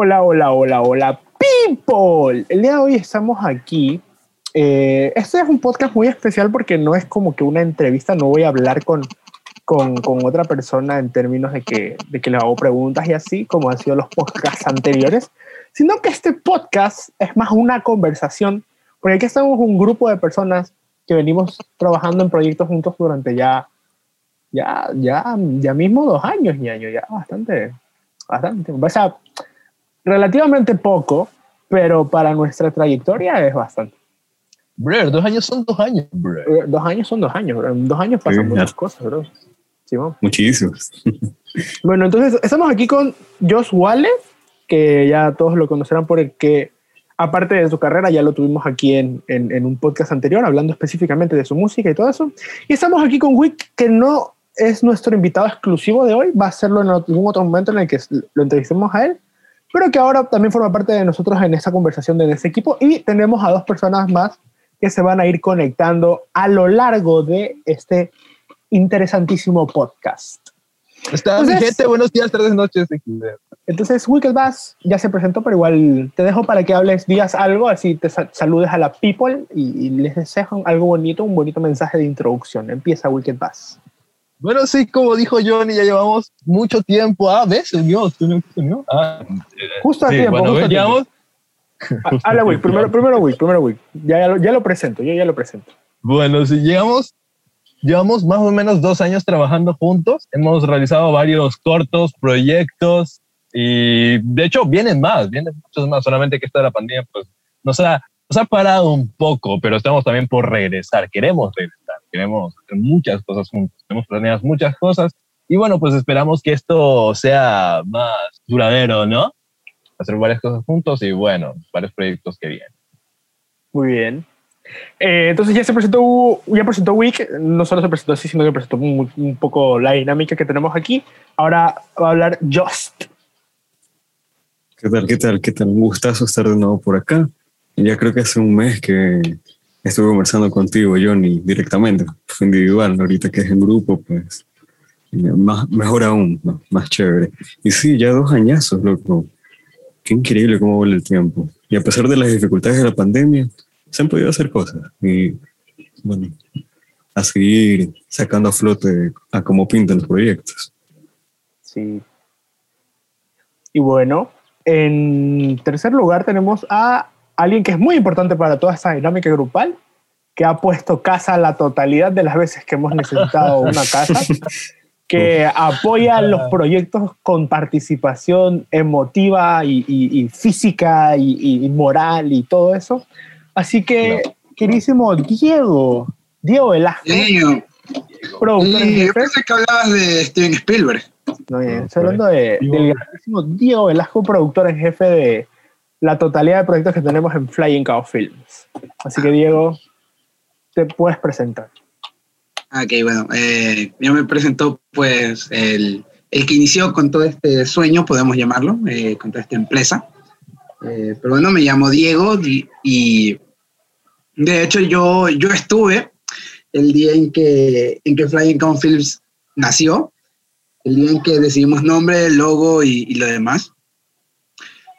Hola, hola, hola, hola, people. El día de hoy estamos aquí. Eh, este es un podcast muy especial porque no es como que una entrevista, no voy a hablar con, con, otra persona en términos de que, de que le hago preguntas y así, como han sido los podcasts anteriores, sino que este podcast es más una conversación, porque aquí estamos un grupo de personas que venimos trabajando en proyectos juntos durante ya, ya, ya, ya mismo dos años, año ya bastante, bastante. O sea, relativamente poco, pero para nuestra trayectoria es bastante. Bro, dos años son dos años, bro. Eh, Dos años son dos años, bro. En dos años pasan Sí, muchas cosas, bro. Simón. Muchísimos. Bueno, entonces estamos aquí con Josh Wallace, que ya todos lo conocerán por el que, aparte de su carrera, ya lo tuvimos aquí en, en, en un podcast anterior, hablando específicamente de su música y todo eso. Y estamos aquí con Wick, que no es nuestro invitado exclusivo de hoy, va a serlo en algún otro momento en el que lo entrevistemos a él, pero que ahora también forma parte de nosotros en esta conversación de ese equipo. Y tenemos a dos personas más que se van a ir conectando a lo largo de este interesantísimo podcast. Está Entonces- mi gente, buenos días, tardes, noches. Entonces, Wicked Bass ya se presentó, pero igual te dejo para que hables, digas algo, así te sa- saludes a la people y, y les deseas algo bonito, un bonito mensaje de introducción. Empieza Wicked Bass. Bueno, sí, como dijo Johnny, ya llevamos mucho tiempo. Ah, ¿ves? Se unió, se unió, se unió. Ah, Justo a sí, tiempo. bueno, justo a llevamos, Ah, Habla Wick, primero, primero Wick, primero Wick. Ya, ya, lo, ya lo presento, yo ya lo presento. bueno, sí, llegamos, llevamos más o menos dos años trabajando juntos. Hemos realizado varios cortos, proyectos y de hecho vienen más, vienen muchos más. Solamente que esta de la pandemia pues nos ha, nos ha parado un poco, pero estamos también por regresar. Queremos regresar, queremos hacer muchas cosas juntos. Tenemos planeadas muchas cosas y bueno, pues esperamos que esto sea más duradero, ¿no? Hacer varias cosas juntos y bueno, varios proyectos que vienen. Muy bien. Eh, entonces ya se presentó, ya presentó Wick, no solo se presentó así, sino que presentó un, un poco la dinámica que tenemos aquí. Ahora va a hablar Just. ¿Qué tal? ¿Qué tal? ¿Qué tal? Un gustazo estar de nuevo por acá. Ya creo que hace un mes que estuve conversando contigo, Johnny, directamente. Individual. Ahorita que es en grupo, pues más, mejor aún, ¿no? más chévere. Y sí, ya dos añazos, loco. Qué increíble cómo vuela el tiempo. Y a pesar de las dificultades de la pandemia, se han podido hacer cosas. Y bueno, a seguir sacando a flote a cómo pintan los proyectos. Sí. Y bueno, en tercer lugar tenemos a alguien que es muy importante para toda esta dinámica grupal, que ha puesto casa la totalidad de las veces que hemos necesitado una casa, que apoya los proyectos con participación emotiva y, y- y física y, y moral y todo eso. Así que, queridísimo Diego, Diego Velasco, Niño, productor y yo pensé que hablabas de Steven Spielberg. No, bien, No, estoy hablando de, Diego. del grandísimo Diego Velasco, productor en jefe de la totalidad de proyectos que tenemos en Flying Cow Films. Así que, Diego, te puedes presentar. Ah, Ok, bueno, eh, ya me presentó pues el, el que inició con todo este sueño, podemos llamarlo, eh, con toda esta empresa. Eh, pero bueno, me llamo Diego di- y de hecho yo, yo estuve el día en que, en que Flying Cow Films nació, el día en que decidimos nombre, logo y lo demás.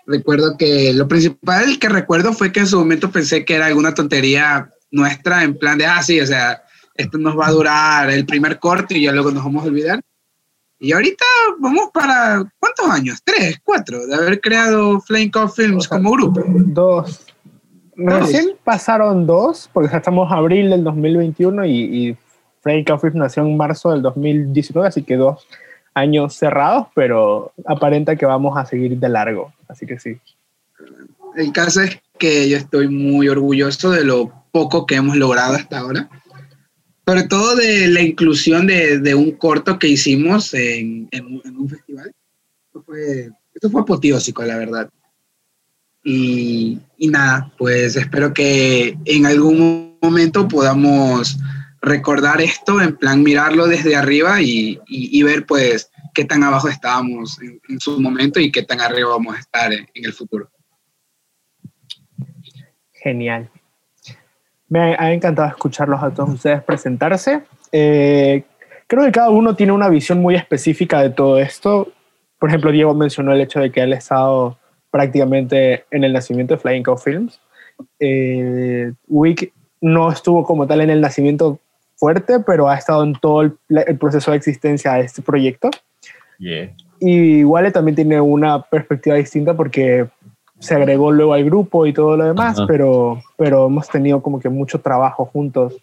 Recuerdo que lo principal que recuerdo fue que en su momento pensé que era alguna tontería nuestra, en plan de, ah, sí, o sea, esto nos va a durar el primer corte y ya luego nos vamos a olvidar. Y ahorita vamos para, ¿cuántos años? ¿Tres, cuatro? De haber creado Flame Cow Films O sea, como grupo. Dos. Recién pasaron dos, porque ya estamos abril del 2021 y, y Flying Cow Films nació en marzo del 2019, así que dos años cerrados, pero aparenta que vamos a seguir de largo. Así que sí. El caso es que yo estoy muy orgulloso de lo poco que hemos logrado hasta ahora. Sobre todo de la inclusión de, de un corto que hicimos en, en en un festival. Esto fue, esto fue apoteósico, la verdad. Y, y nada, pues espero que en algún momento podamos recordar esto, en plan mirarlo desde arriba y, y- ver pues qué tan abajo estábamos en, su momento y qué tan arriba vamos a estar en- en el futuro. Genial. Me ha encantado escucharlos a todos ustedes presentarse. Eh, creo que cada uno tiene una visión muy específica de todo esto. Por ejemplo, Diego mencionó el hecho de que él ha estado prácticamente en el nacimiento de Flying Cow Films. Eh, Wick no estuvo como tal en el nacimiento fuerte, pero ha estado en todo el, el proceso de existencia de este proyecto. Yeah. Y Wale también tiene una perspectiva distinta porque se agregó luego al grupo y todo lo demás, Ajá. pero, pero hemos tenido como que mucho trabajo juntos.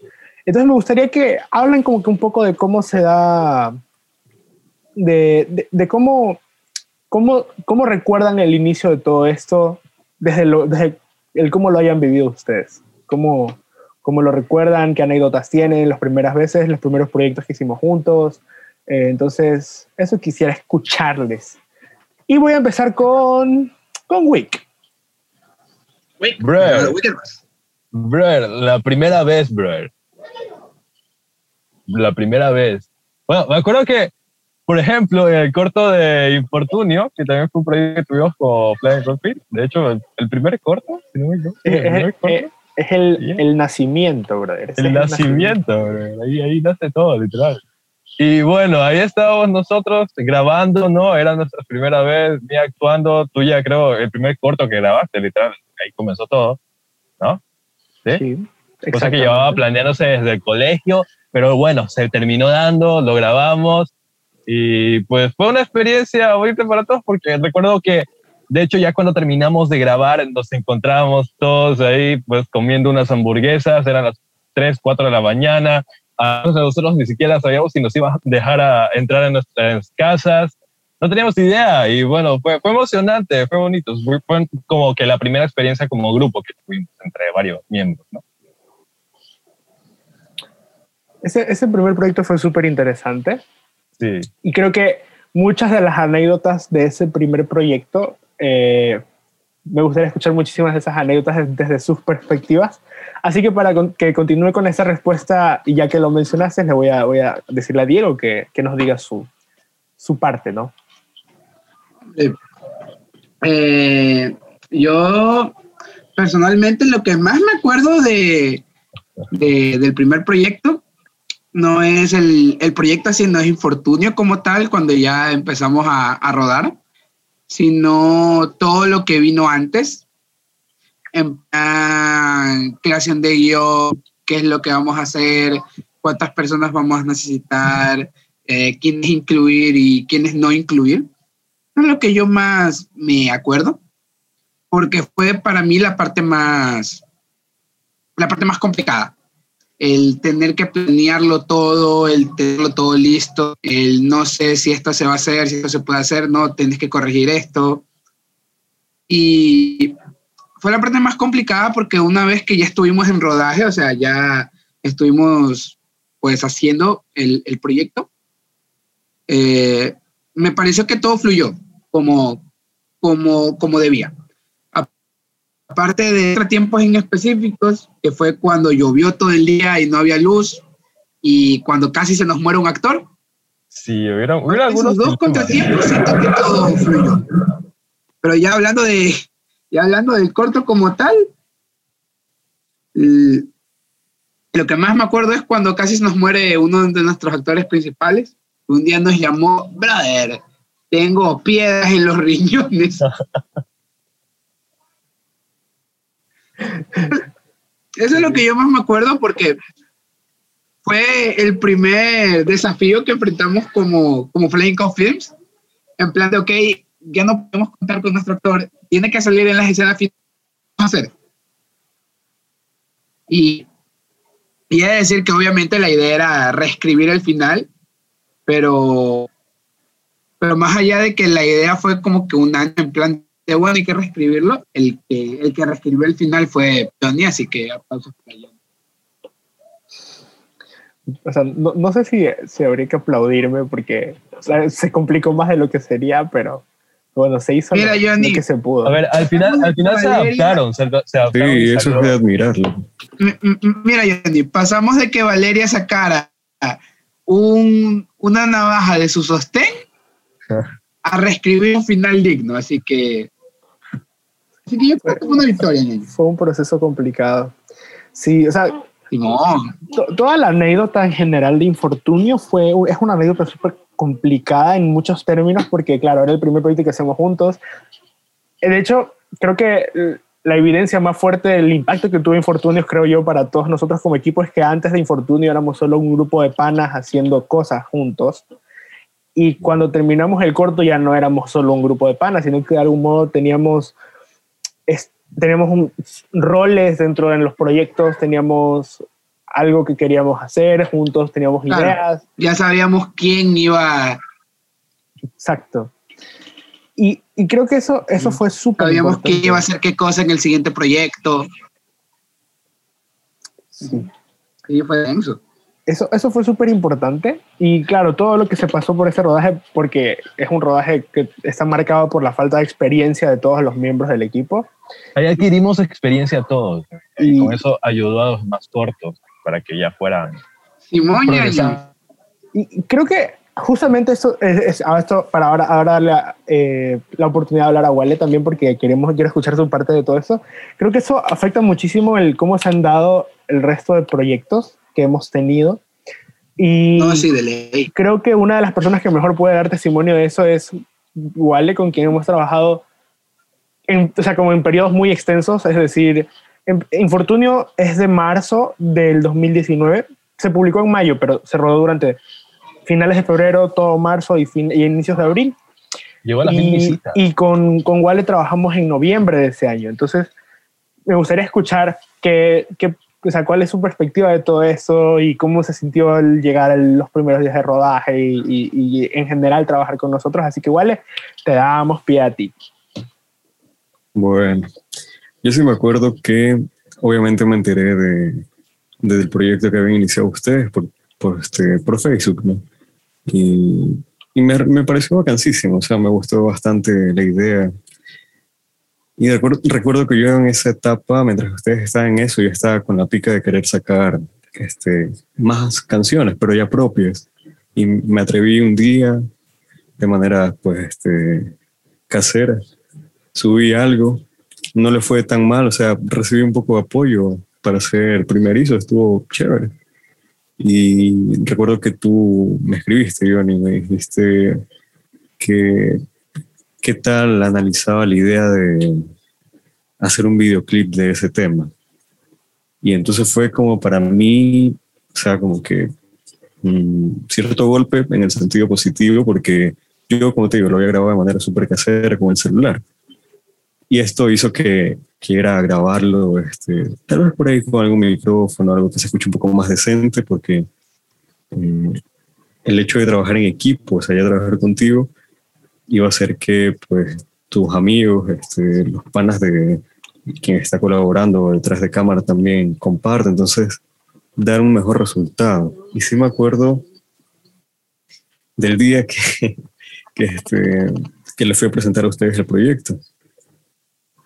Entonces me gustaría que hablen como que un poco de cómo se da, de, de, de cómo, cómo, cómo recuerdan el inicio de todo esto, desde, lo, desde el cómo lo hayan vivido ustedes, cómo, cómo lo recuerdan, qué anécdotas tienen, las primeras veces, los primeros proyectos que hicimos juntos. Eh, entonces, eso quisiera escucharles. Y voy a empezar con, con Wick. Wick, Brother. Brother, la primera vez, brother. La primera vez. Bueno, me acuerdo que, por ejemplo, en el corto de Infortunio, que también fue un proyecto que tuvimos con Flying Cockpit, de hecho, el, el primer corto, si no me equivoco, el Es, primer es- es- es el, Bien. el nacimiento, brother. Ese el es nacimiento, brother. ahí, ahí nace todo, literal. Y bueno, ahí estábamos nosotros grabando, ¿no? Era nuestra primera vez, mía actuando, tú ya creo, el primer corto que grabaste, literal, ahí comenzó todo, ¿no? ¿Sí? Sí, cosa que llevaba planeándose desde el colegio, pero bueno, se terminó dando, lo grabamos y pues fue una experiencia bonita para todos porque recuerdo que de hecho ya cuando terminamos de grabar nos encontrábamos todos ahí pues comiendo unas hamburguesas, eran las 3, 4 de la mañana, a nosotros ni siquiera sabíamos si nos iban a dejar a entrar en nuestras casas, no teníamos idea y bueno, fue, fue emocionante, fue bonito, fue, fue como que la primera experiencia como grupo que tuvimos entre varios miembros, ¿no? Ese, ese primer proyecto fue súper interesante. Sí. Y creo que muchas de las anécdotas de ese primer proyecto, eh, me gustaría escuchar muchísimas de esas anécdotas des- desde sus perspectivas. Así que para que continúe con esa respuesta, y ya que lo mencionaste, le voy a, voy a decirle a Diego que, que nos diga su, parte, ¿no? Eh, yo personalmente lo que más me acuerdo de, de- del primer proyecto no es el, proyecto así, no es Infortunio como tal cuando ya empezamos a rodar, sino todo lo que vino antes, en plan, creación de guion, qué es lo que vamos a hacer, cuántas personas vamos a necesitar, eh, quiénes incluir y quiénes no incluir es lo que yo más me acuerdo, porque fue para mí la parte más, la parte más complicada. El tener que planearlo todo, el tenerlo todo listo, el no sé si esto se va a hacer, si esto se puede hacer, no, tienes que corregir esto. Y fue la parte más complicada porque una vez que ya estuvimos en rodaje, o sea, ya estuvimos pues haciendo el, el proyecto, eh, me pareció que todo fluyó como, como, como debía. Aparte de tiempos en específicos, que fue cuando llovió todo el día y no había luz, y cuando casi se nos muere un actor, Sí, hubiera, hubiera algunos esos dos contratiempos siento que todo fluyó. Pero ya hablando de, ya hablando del corto como tal, lo que más me acuerdo es cuando casi se nos muere uno de nuestros actores principales. Un día nos llamó, brother, tengo piedras en los riñones. Eso es lo que yo más me acuerdo porque fue el primer desafío que enfrentamos como, como Flying Cow Films. En plan de, ok, ya no podemos contar con nuestro actor, tiene que salir en las escenas finales. ¿qué vamos a hacer? Y, y he de decir que obviamente la idea era reescribir el final, pero, pero más allá de que la idea fue como que un año en plan de, bueno, hay que reescribirlo, el que, el que reescribió el final fue Johnny, así que aplausos para Johnny. O sea, no, no sé si, si habría que aplaudirme porque o sea, se complicó más de lo que sería, pero bueno, se hizo Mira, lo, que se pudo. A ver, al final, al final se adaptaron, se, se adaptaron. y Sí, eso salió- es de admirarlo. M- m- Mira, Johnny, pasamos de que Valeria sacara un, una navaja de su sostén a reescribir un final digno, así que. Así que yo creo que fue una victoria, Johnny. Fue un proceso complicado. Sí, o sea, to- toda la anécdota en general de infortunio fue, es una anécdota súper complicada en muchos términos porque, claro, era el primer proyecto que hacemos juntos. de hecho, creo que la evidencia más fuerte del impacto que tuvo Infortunios, creo yo, para todos nosotros como equipo es que antes de Infortunio éramos solo un grupo de panas haciendo cosas juntos. Y cuando terminamos el corto ya no éramos solo un grupo de panas, sino que de algún modo teníamos, teníamos un, roles dentro de los proyectos, teníamos algo que queríamos hacer juntos, teníamos ideas. Ya sabíamos quién iba. Exacto. Y, y creo que eso, eso fue súper Sabíamos quién iba a hacer qué cosa en el siguiente proyecto. Sí. Sí, fue denso. Eso, eso fue súper importante y claro, todo lo que se pasó por ese rodaje, porque es un rodaje que está marcado por la falta de experiencia de todos los miembros del equipo. Ahí adquirimos experiencia todos y, con eso ayudó a los más cortos para que ya fueran. Simón y creo que justamente eso es, esto para ahora, ahora darle eh, la oportunidad de hablar a Wale también porque queremos quiero escuchar su parte de todo eso. Creo que eso afecta muchísimo el cómo se han dado el resto de proyectos que hemos tenido. Y no, sí, de ley. creo que una de las personas que mejor puede dar testimonio de eso es Wale, con quien hemos trabajado, en, o sea, como en periodos muy extensos, es decir, Infortunio es de marzo del 2019, se publicó en mayo, pero se rodó durante finales de febrero, todo marzo y, fin, y inicios de abril. Llegó a la y, y con, con Wale trabajamos en noviembre de ese año. Entonces, me gustaría escuchar qué, qué, o sea, cuál es su perspectiva de todo eso y cómo se sintió al llegar a los primeros días de rodaje y, y, en general trabajar con nosotros. Así que, igual te damos pie a ti. Bueno, yo sí me acuerdo que obviamente me enteré de, del proyecto que habían iniciado ustedes por, por, este, por Facebook, ¿no? Y, y me, me, pareció vacancísimo, o sea, me gustó bastante la idea y recuerdo, que yo en esa etapa, mientras ustedes estaban en eso, yo estaba con la pica de querer sacar este, más canciones, pero ya propias. Y me atreví un día, de manera pues este, casera, subí algo, no le fue tan mal, o sea, recibí un poco de apoyo para ser primerizo, estuvo chévere. Y recuerdo que tú me escribiste, Johnny, me dijiste que qué tal analizaba la idea de hacer un videoclip de ese tema. Y entonces fue como para mí, o sea, como que un cierto golpe en el sentido positivo, porque yo, como te digo, lo había grabado de manera súper casera con el celular. Y esto hizo que quiera grabarlo, este, tal vez por ahí con algún micrófono, algo que se escuche un poco más decente, porque eh, el hecho de trabajar en equipo, o sea, ya trabajar contigo, iba a hacer que pues tus amigos, este, los panas de quien está colaborando detrás de cámara también comparten, entonces dar un mejor resultado. Y sí me acuerdo del día que, que, este, que le fui a presentar a ustedes el proyecto.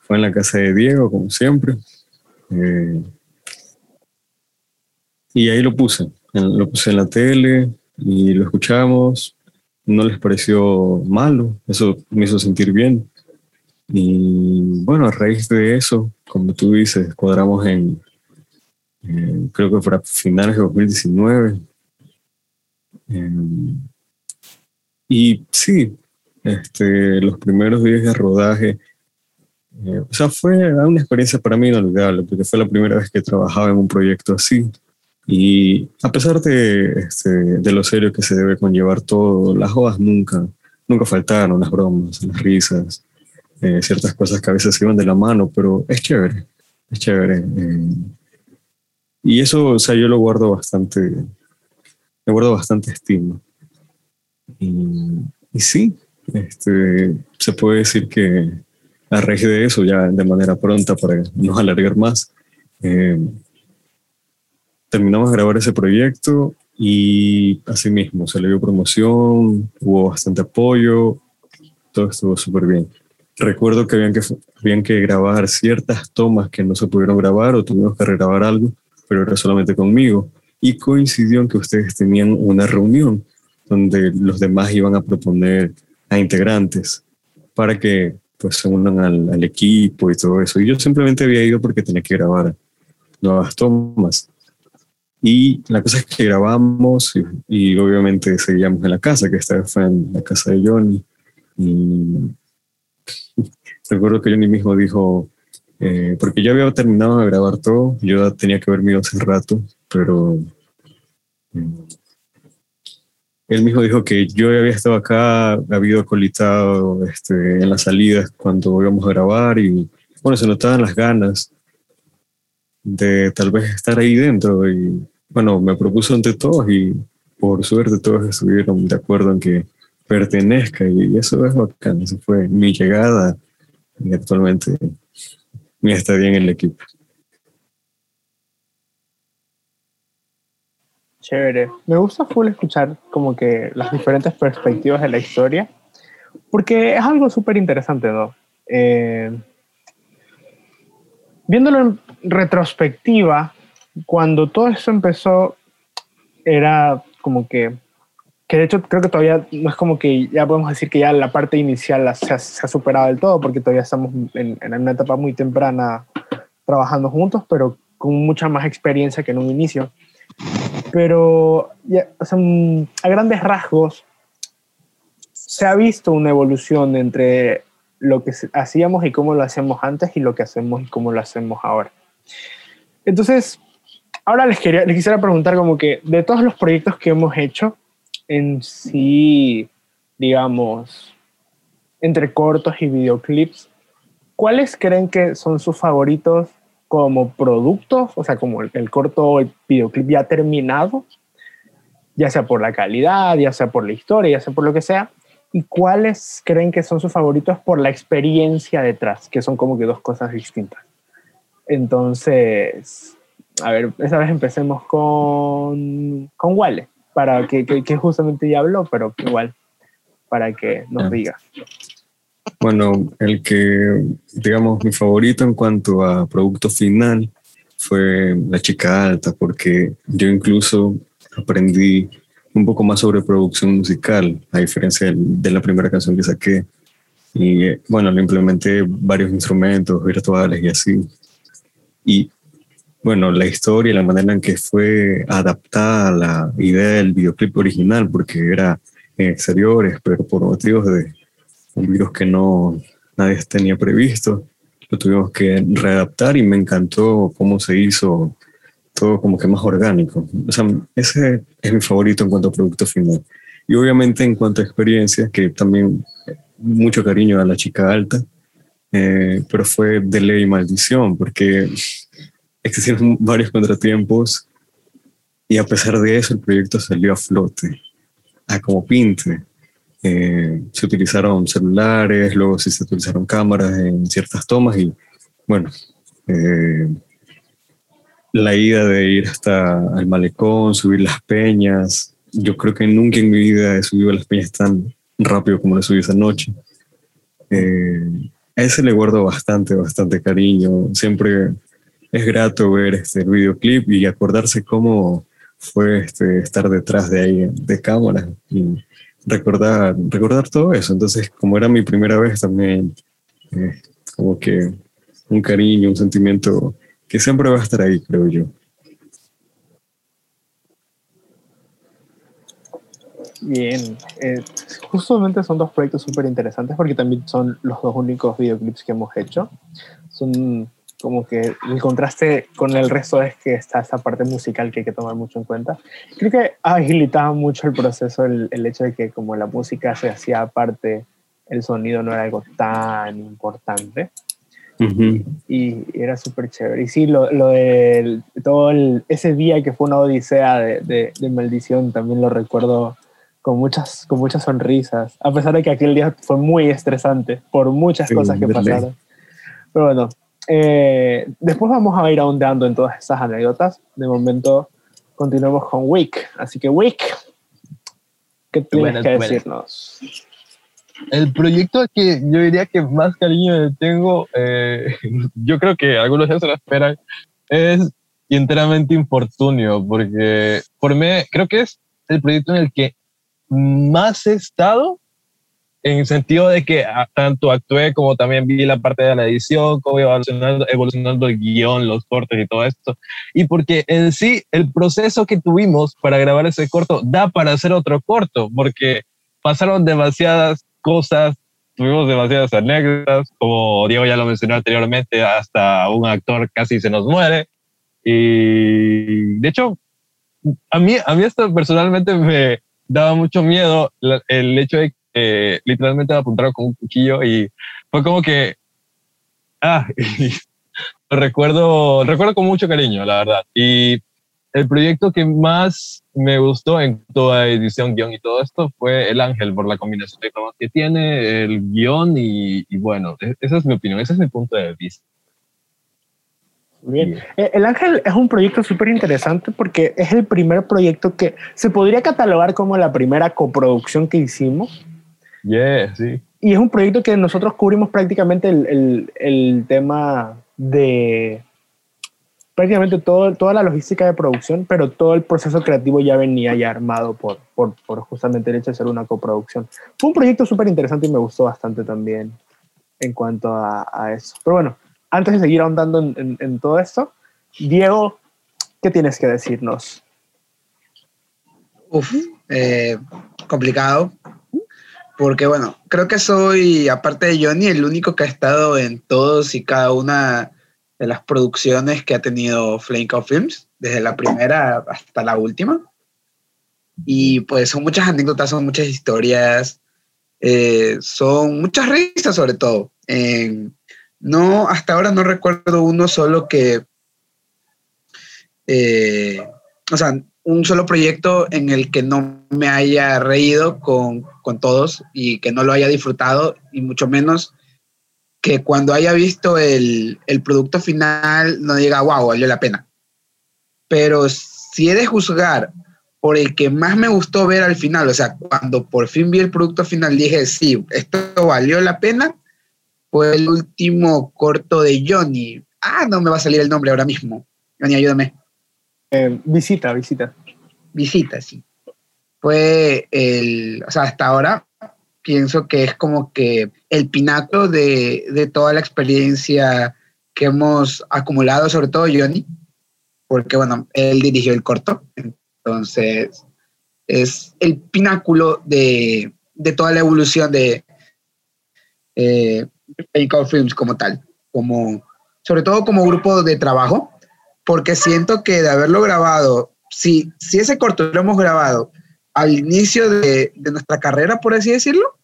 Fue en la casa de Diego, como siempre. Eh, y ahí lo puse, lo puse en la tele y lo escuchamos no les pareció malo, eso me hizo sentir bien. Y bueno, a raíz de eso, como tú dices, cuadramos en, creo que para finales de 2019. Em, y sí, este, los primeros días de rodaje, eh, o sea, fue una experiencia para mí inolvidable, porque fue la primera vez que trabajaba en un proyecto así. Y a pesar de, este, de lo serio que se debe conllevar todo, las jodas nunca, nunca faltaron, las bromas, las risas, eh, ciertas cosas que a veces se iban de la mano, pero es chévere, es chévere. Eh, y eso, o sea, yo lo guardo bastante, me guardo bastante estima. Y, y sí, este, se puede decir que a raíz de eso, ya de manera pronta, para no alargar más, eh, terminamos de grabar ese proyecto y así mismo se le dio promoción, hubo bastante apoyo, todo estuvo súper bien. Recuerdo que habían, que habían que grabar ciertas tomas que no se pudieron grabar o tuvimos que regrabar algo, pero era solamente conmigo. Y coincidió en que ustedes tenían una reunión donde los demás iban a proponer a integrantes para que pues se unan al, al equipo y todo eso. Y yo simplemente había ido porque tenía que grabar nuevas tomas. Y la cosa es que grabamos y, obviamente seguíamos en la casa, que esta vez fue en la casa de Johnny. Y recuerdo que Johnny mismo dijo, eh, porque yo había terminado de grabar todo, yo tenía que haberme ido hace rato, pero mm, él mismo dijo que yo había estado acá, había acolitado este, en las salidas cuando íbamos a grabar y bueno, se notaban las ganas de tal vez estar ahí dentro y bueno, me propuso ante todos y por suerte todos estuvieron de acuerdo en que pertenezca y eso es bacán, eso fue mi llegada y actualmente mi estadía en el equipo. Chévere. Me gusta full escuchar como que las diferentes perspectivas de la historia, porque es algo súper interesante, ¿no? Eh, viéndolo en retrospectiva, cuando todo eso empezó, era como que, que de hecho creo que todavía no es como que ya podemos decir que ya la parte inicial se ha, se ha superado del todo, porque todavía estamos en, en una etapa muy temprana trabajando juntos, pero con mucha más experiencia que en un inicio pero ya, o sea, mm, a grandes rasgos se ha visto una evolución entre lo que hacíamos y cómo lo hacíamos antes y lo que hacemos y cómo lo hacemos ahora. Entonces, ahora les, quería, les quisiera preguntar como que de todos los proyectos que hemos hecho, en sí, digamos, entre cortos y videoclips, ¿cuáles creen que son sus favoritos como productos, o sea, como el, corto el videoclip ya terminado, ya sea por la calidad, ya sea por la historia, ya sea por lo que sea, y cuáles creen que son sus favoritos por la experiencia detrás, que son como que dos cosas distintas. Entonces, a ver, esa vez empecemos con, con Wale, para que, que, justamente ya habló, pero igual, para que nos diga. Bueno, el que, digamos, mi favorito en cuanto a producto final fue La Chica Alta, porque yo incluso aprendí un poco más sobre producción musical, a diferencia de la primera canción que saqué. Y bueno, le implementé varios instrumentos virtuales y así. Y bueno, la historia la manera en que fue adaptada a la idea del videoclip original, porque era en exteriores, pero por motivos de un virus que no nadie tenía previsto. Lo tuvimos que readaptar y me encantó cómo se hizo todo como que más orgánico. O sea, ese es mi favorito en cuanto a producto final. Y obviamente en cuanto a experiencia, que también mucho cariño a la chica alta, eh, pero fue de ley maldición, porque existieron varios contratiempos y a pesar de eso el proyecto salió a flote, a como pinte. Eh, se utilizaron celulares, luego sí se utilizaron cámaras en ciertas tomas y bueno, eh, la ida de ir hasta el malecón, subir las peñas, yo creo que nunca en mi vida he subido las peñas tan rápido como lo subí esa noche. Eh, a ese le guardo bastante, bastante cariño. Siempre es grato ver este videoclip y acordarse cómo fue este, estar detrás de ahí, de cámara. Y recordar, recordar todo eso. Entonces, como era mi primera vez también, eh, como que un cariño, un sentimiento que siempre va a estar ahí, creo yo. Bien, eh, justamente son dos proyectos súper interesantes porque también son los dos únicos videoclips que hemos hecho. Son como que el contraste con el resto es que está esa parte musical que hay que tomar mucho en cuenta. Creo que agilitaba mucho el proceso el, el hecho de que como la música se hacía aparte, el sonido no era algo tan importante. Y era súper chévere. Y sí, lo, lo de todo ese día que fue una odisea de, de, maldición, también lo recuerdo con muchas, con muchas sonrisas, a pesar de que aquel día fue muy estresante por muchas cosas que pasaron. Pero bueno, eh, después vamos a ir ahondeando en todas esas anécdotas. De momento, continuemos con Wick. Así que, Wick, ¿qué tienes que decirnos? El proyecto que yo diría que más cariño tengo, eh, yo creo que algunos ya se lo esperan, es enteramente infortunio, porque por mí creo que es el proyecto en el que más he estado en el sentido de que ah, tanto actué como también vi la parte de la edición, cómo iba evolucionando, evolucionando el guion, los cortes y todo esto. Y porque en sí el proceso que tuvimos para grabar ese corto da para hacer otro corto, porque pasaron demasiadas cosas tuvimos demasiadas anécdotas, como Diego ya lo mencionó anteriormente, hasta un actor casi se nos muere. Y de hecho, a mí, a mí esto personalmente me daba mucho miedo el hecho de que literalmente me apuntaron con un cuchillo y fue como que, ah, lo recuerdo, recuerdo con mucho cariño, la verdad. Y el proyecto que más me gustó en toda edición, guion y todo esto fue El Ángel, por la combinación de tomas que tiene, el guion y, bueno, e-, esa es mi opinión, ese es mi punto de vista. Bien. Eh, el Ángel es un proyecto súper interesante porque es el primer proyecto que se podría catalogar como la primera coproducción que hicimos. Yeah, sí. Y es un proyecto que nosotros cubrimos prácticamente el, el, el tema de prácticamente todo, toda la logística de producción, pero todo el proceso creativo ya venía ya armado por, por, por justamente el hecho de ser una coproducción. Fue un proyecto súper interesante y me gustó bastante también en cuanto a, a, eso. Pero bueno, antes de seguir ahondando en, en, todo esto, Diego, ¿qué tienes que decirnos? Uf, eh, complicado. Porque bueno, creo que soy, aparte de Johnny, el único que ha estado en todos y cada una de las producciones que ha tenido Flame Cow Films, desde la primera hasta la última. Y pues son muchas anécdotas, son muchas historias, eh, son muchas risas sobre todo. no, hasta ahora no recuerdo uno solo que, eh, o sea, un solo proyecto en el que no me haya reído con, con todos y que no lo haya disfrutado y mucho menos que cuando haya visto el, el, producto final no diga, wow, valió la pena. Pero si he de juzgar por el que más me gustó ver al final, o sea, cuando por fin vi el producto final dije, sí, esto valió la pena, fue el último corto de Johnny. Ah, no me va a salir el nombre ahora mismo. Johnny, ayúdame. Eh, visita, visita. Visita, sí. Fue el, o sea, hasta ahora pienso que es como que el pináculo de, de, toda la experiencia que hemos acumulado, sobre todo Johnny, porque bueno, él dirigió el corto, entonces es el pináculo de, de toda la evolución de eh, Films como tal, como, sobre todo como grupo de trabajo, porque siento que de haberlo grabado, si, si ese corto lo hemos grabado al inicio de, de, nuestra carrera, por así decirlo,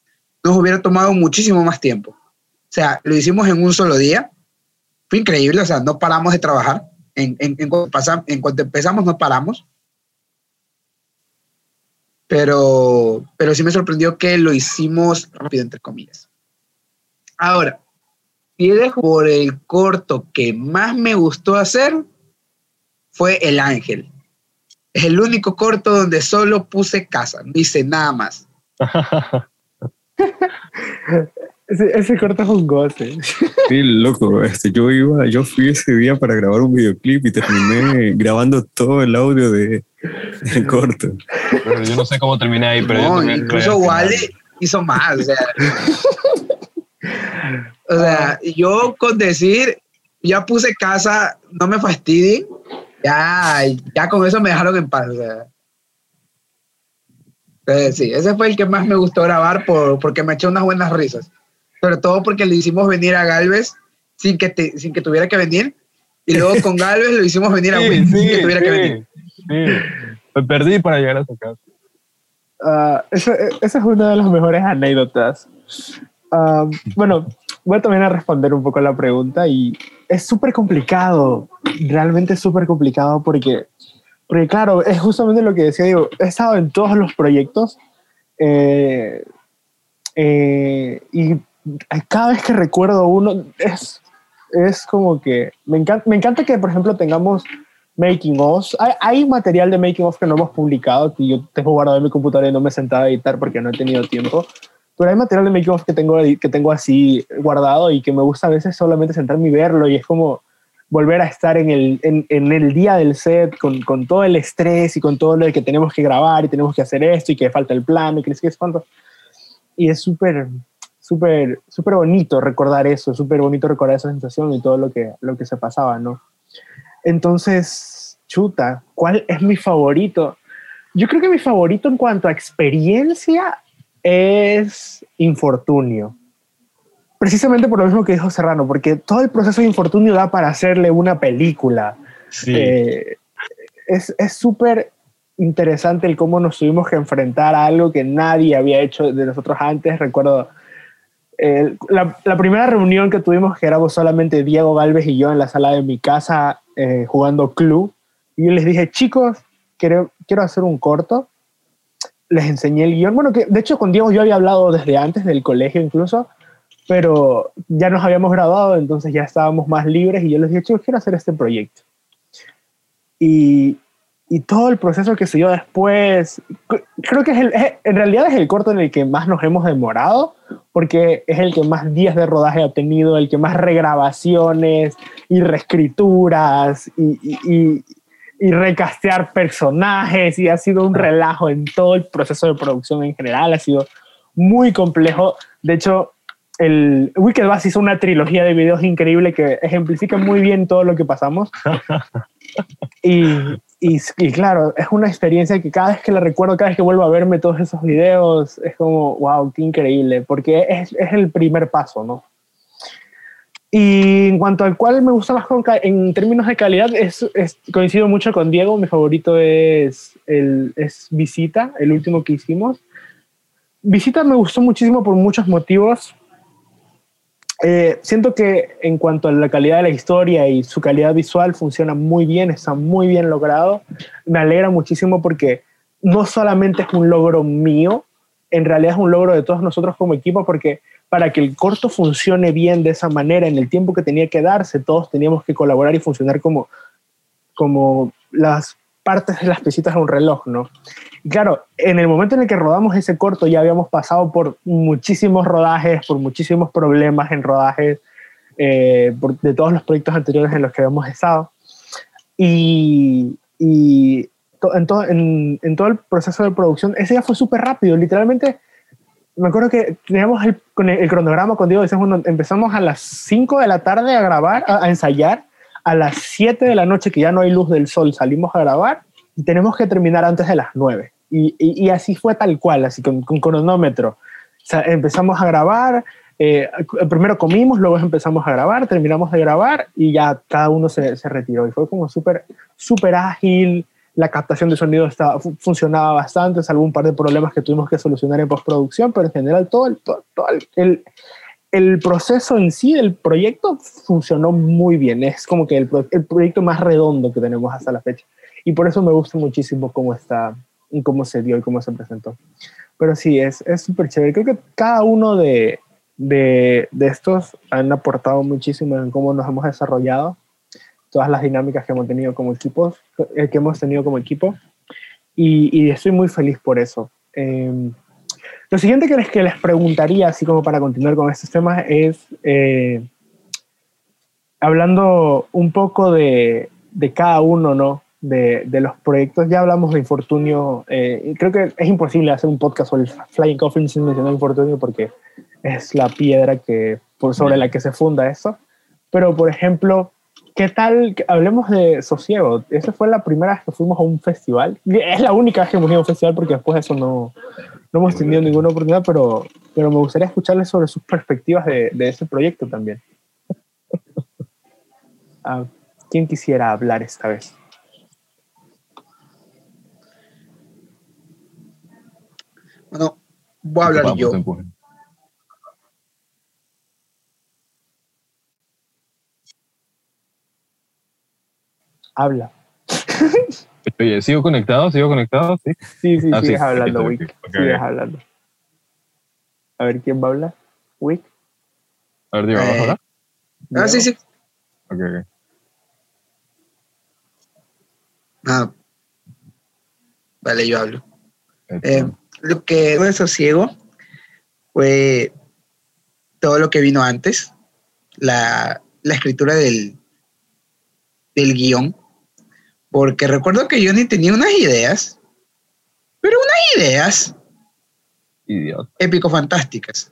nos hubiera tomado muchísimo más tiempo. O sea, lo hicimos en un solo día. Fue increíble, o sea, no paramos de trabajar. En, en, en, cuanto, en cuanto empezamos, no paramos. Pero, pero sí me sorprendió que lo hicimos rápido, entre comillas. Ahora, dejo por el corto que más me gustó hacer, fue El Ángel. Es el único corto donde solo puse casa, no hice nada más. ese, ese, corto es un goce. Sí, loco. Este, yo iba, yo fui ese día para grabar un videoclip y terminé grabando todo el audio de, del corto. Pero yo no sé cómo terminé ahí, pero no, incluso Wally hizo más. O sea, o sea, yo con decir, ya puse casa, no me fastidien, ya, ya con eso me dejaron en paz. O sea. Entonces, sí, ese fue el que más me gustó grabar por, porque me echó unas buenas risas. Sobre todo porque le hicimos venir a Galvez sin que, te, sin que tuviera que venir. Y luego con Galvez lo hicimos venir a Will sin que tuviera que venir. Me perdí para llegar a su casa. Uh, esa, esa, es una de las mejores anécdotas. Uh, bueno, voy también a responder un poco la pregunta y es súper complicado, realmente súper complicado porque porque claro, es justamente lo que decía, digo, he estado en todos los proyectos eh, eh, y cada vez que recuerdo uno es, es como que me encanta, me encanta que, por ejemplo, tengamos making of. Hay, hay, material de making of que no hemos publicado, que yo tengo guardado en mi computadora y no me he sentado a editar porque no he tenido tiempo. Pero hay material de making of que tengo, que tengo así guardado y que me gusta a veces solamente sentarme y verlo y es como volver a estar en el, en, en el día del set con, con, todo el estrés y con todo lo que tenemos que grabar y tenemos que hacer esto y que falta el plano y que es cuánto. Y es súper, súper, súper bonito recordar eso, súper bonito recordar esa sensación y todo lo que, lo que se pasaba, ¿no? Entonces, chuta, ¿cuál es mi favorito? Yo creo que mi favorito en cuanto a experiencia es Infortunio. precisamente por lo mismo que dijo Serrano, porque todo el proceso de infortunio da para hacerle una película. Sí. Eh, es súper interesante el cómo nos tuvimos que enfrentar a algo que nadie había hecho de nosotros antes. Recuerdo eh, la, la, primera reunión que tuvimos, que éramos solamente Diego Galvez y yo en la sala de mi casa eh, jugando club, y yo les dije, chicos, quiero, quiero hacer un corto. Les enseñé el guion. Bueno, que de hecho con Diego yo había hablado desde antes del colegio incluso, pero ya nos habíamos graduado, entonces ya estábamos más libres y yo les dije, chicos, quiero hacer este proyecto. Y, y todo el proceso que siguió después, creo que es, el, en realidad es el corto en el que más nos hemos demorado, porque es el que más días de rodaje ha tenido, el que más regrabaciones y reescrituras y, y, y, recastear personajes y ha sido un relajo en todo el proceso de producción en general, ha sido muy complejo. De hecho, el Wicked Bass hizo una trilogía de videos increíble que ejemplifica muy bien todo lo que pasamos. y, y, claro, es una experiencia que cada vez que la recuerdo, cada vez que vuelvo a verme todos esos videos, es como, wow, qué increíble, porque es, es el primer paso, ¿no? Y en cuanto al cual me gusta más en términos de calidad, es, coincido mucho con Diego, mi favorito es, el, es Visita, el último que hicimos. Visita me gustó muchísimo por muchos motivos. Eh, siento que en cuanto a la calidad de la historia y su calidad visual funciona muy bien, está muy bien logrado. Me alegra muchísimo porque no solamente es un logro mío, en realidad es un logro de todos nosotros como equipo porque para que el corto funcione bien de esa manera en el tiempo que tenía que darse, todos teníamos que colaborar y funcionar como, como las partes de las piecitas de un reloj, ¿no? Y claro, en el momento en el que rodamos ese corto ya habíamos pasado por muchísimos rodajes, por muchísimos problemas en rodajes, eh, de todos los proyectos anteriores en los que habíamos estado. Y, y en, todo, en, en, todo el proceso de producción, ese ya fue súper rápido, literalmente. Me acuerdo que teníamos el, con el, cronograma con Diego, empezamos a las 5 de la tarde a grabar, a, a ensayar, a las 7 de la noche, que ya no hay luz del sol, salimos a grabar y tenemos que terminar antes de las 9. Y, y, así fue tal cual, así con, con cronómetro. O sea, empezamos a grabar, eh, primero comimos, luego empezamos a grabar, terminamos de grabar y ya cada uno se, se retiró. Y fue como súper súper ágil, la captación de sonido estaba, funcionaba bastante, salvo un par de problemas que tuvimos que solucionar en postproducción, pero en general todo el, todo, todo el, el proceso en sí del proyecto funcionó muy bien. Es como que el, el, proyecto más redondo que tenemos hasta la fecha. Y por eso me gusta muchísimo cómo está, cómo se dio y cómo se presentó. Pero sí, es súper chévere. Creo que cada uno de, de, de, estos han aportado muchísimo en cómo nos hemos desarrollado, todas las dinámicas que hemos tenido como equipos, eh, que hemos tenido como equipo. Y, y estoy muy feliz por eso. Eh, lo siguiente que les, que les preguntaría, así como para continuar con estos temas, es eh, hablando un poco de, de, cada uno, ¿no? De, de, los proyectos. Ya hablamos de Infortunio. Eh, creo que es imposible hacer un podcast sobre el Flying Coffin sin mencionar Infortunio porque es la piedra que, por sobre la que se funda eso. Pero, por ejemplo, ¿qué tal? Hablemos de Sosiego. Esa fue la primera vez que fuimos a un festival. Es la única vez que hemos ido a un festival porque después de eso no, no hemos tenido ninguna oportunidad, pero, pero me gustaría escucharles sobre sus perspectivas de, de ese proyecto también. ¿A ¿Quién quisiera hablar esta vez? Bueno, voy a hablar yo. Habla. Oye, ¿sigo conectado? ¿Sigo conectado? Sí, sí, sí ah, sigues sí, hablando, Wick. Okay, okay. Sigues hablando. A ver, ¿quién va a hablar? ¿Wick? A ver, Diego, ¿vas a hablar? Ah, sí, sí. Ok, ok. Ah, vale, yo hablo. Eh, lo que me sosiego fue todo lo que vino antes, la, la escritura del, del guion, porque recuerdo que ni tenía unas ideas, pero unas ideas Idiota. épico-fantásticas.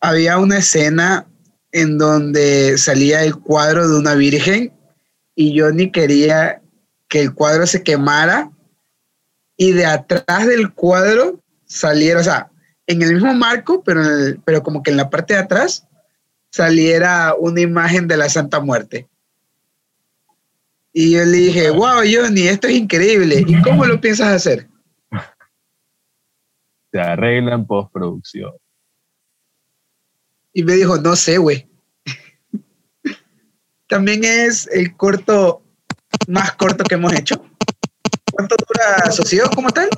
Había una escena en donde salía el cuadro de una virgen y ni quería que el cuadro se quemara y de atrás del cuadro saliera, o sea, en el mismo marco, pero, en el- pero como que en la parte de atrás saliera una imagen de la Santa Muerte. Y yo le dije, wow, Johnny, esto es increíble. ¿Y cómo lo piensas hacer? Se arregla en postproducción. Y me dijo, no sé, güey. También es el corto más corto que hemos hecho. ¿Cuánto dura Socio como tal?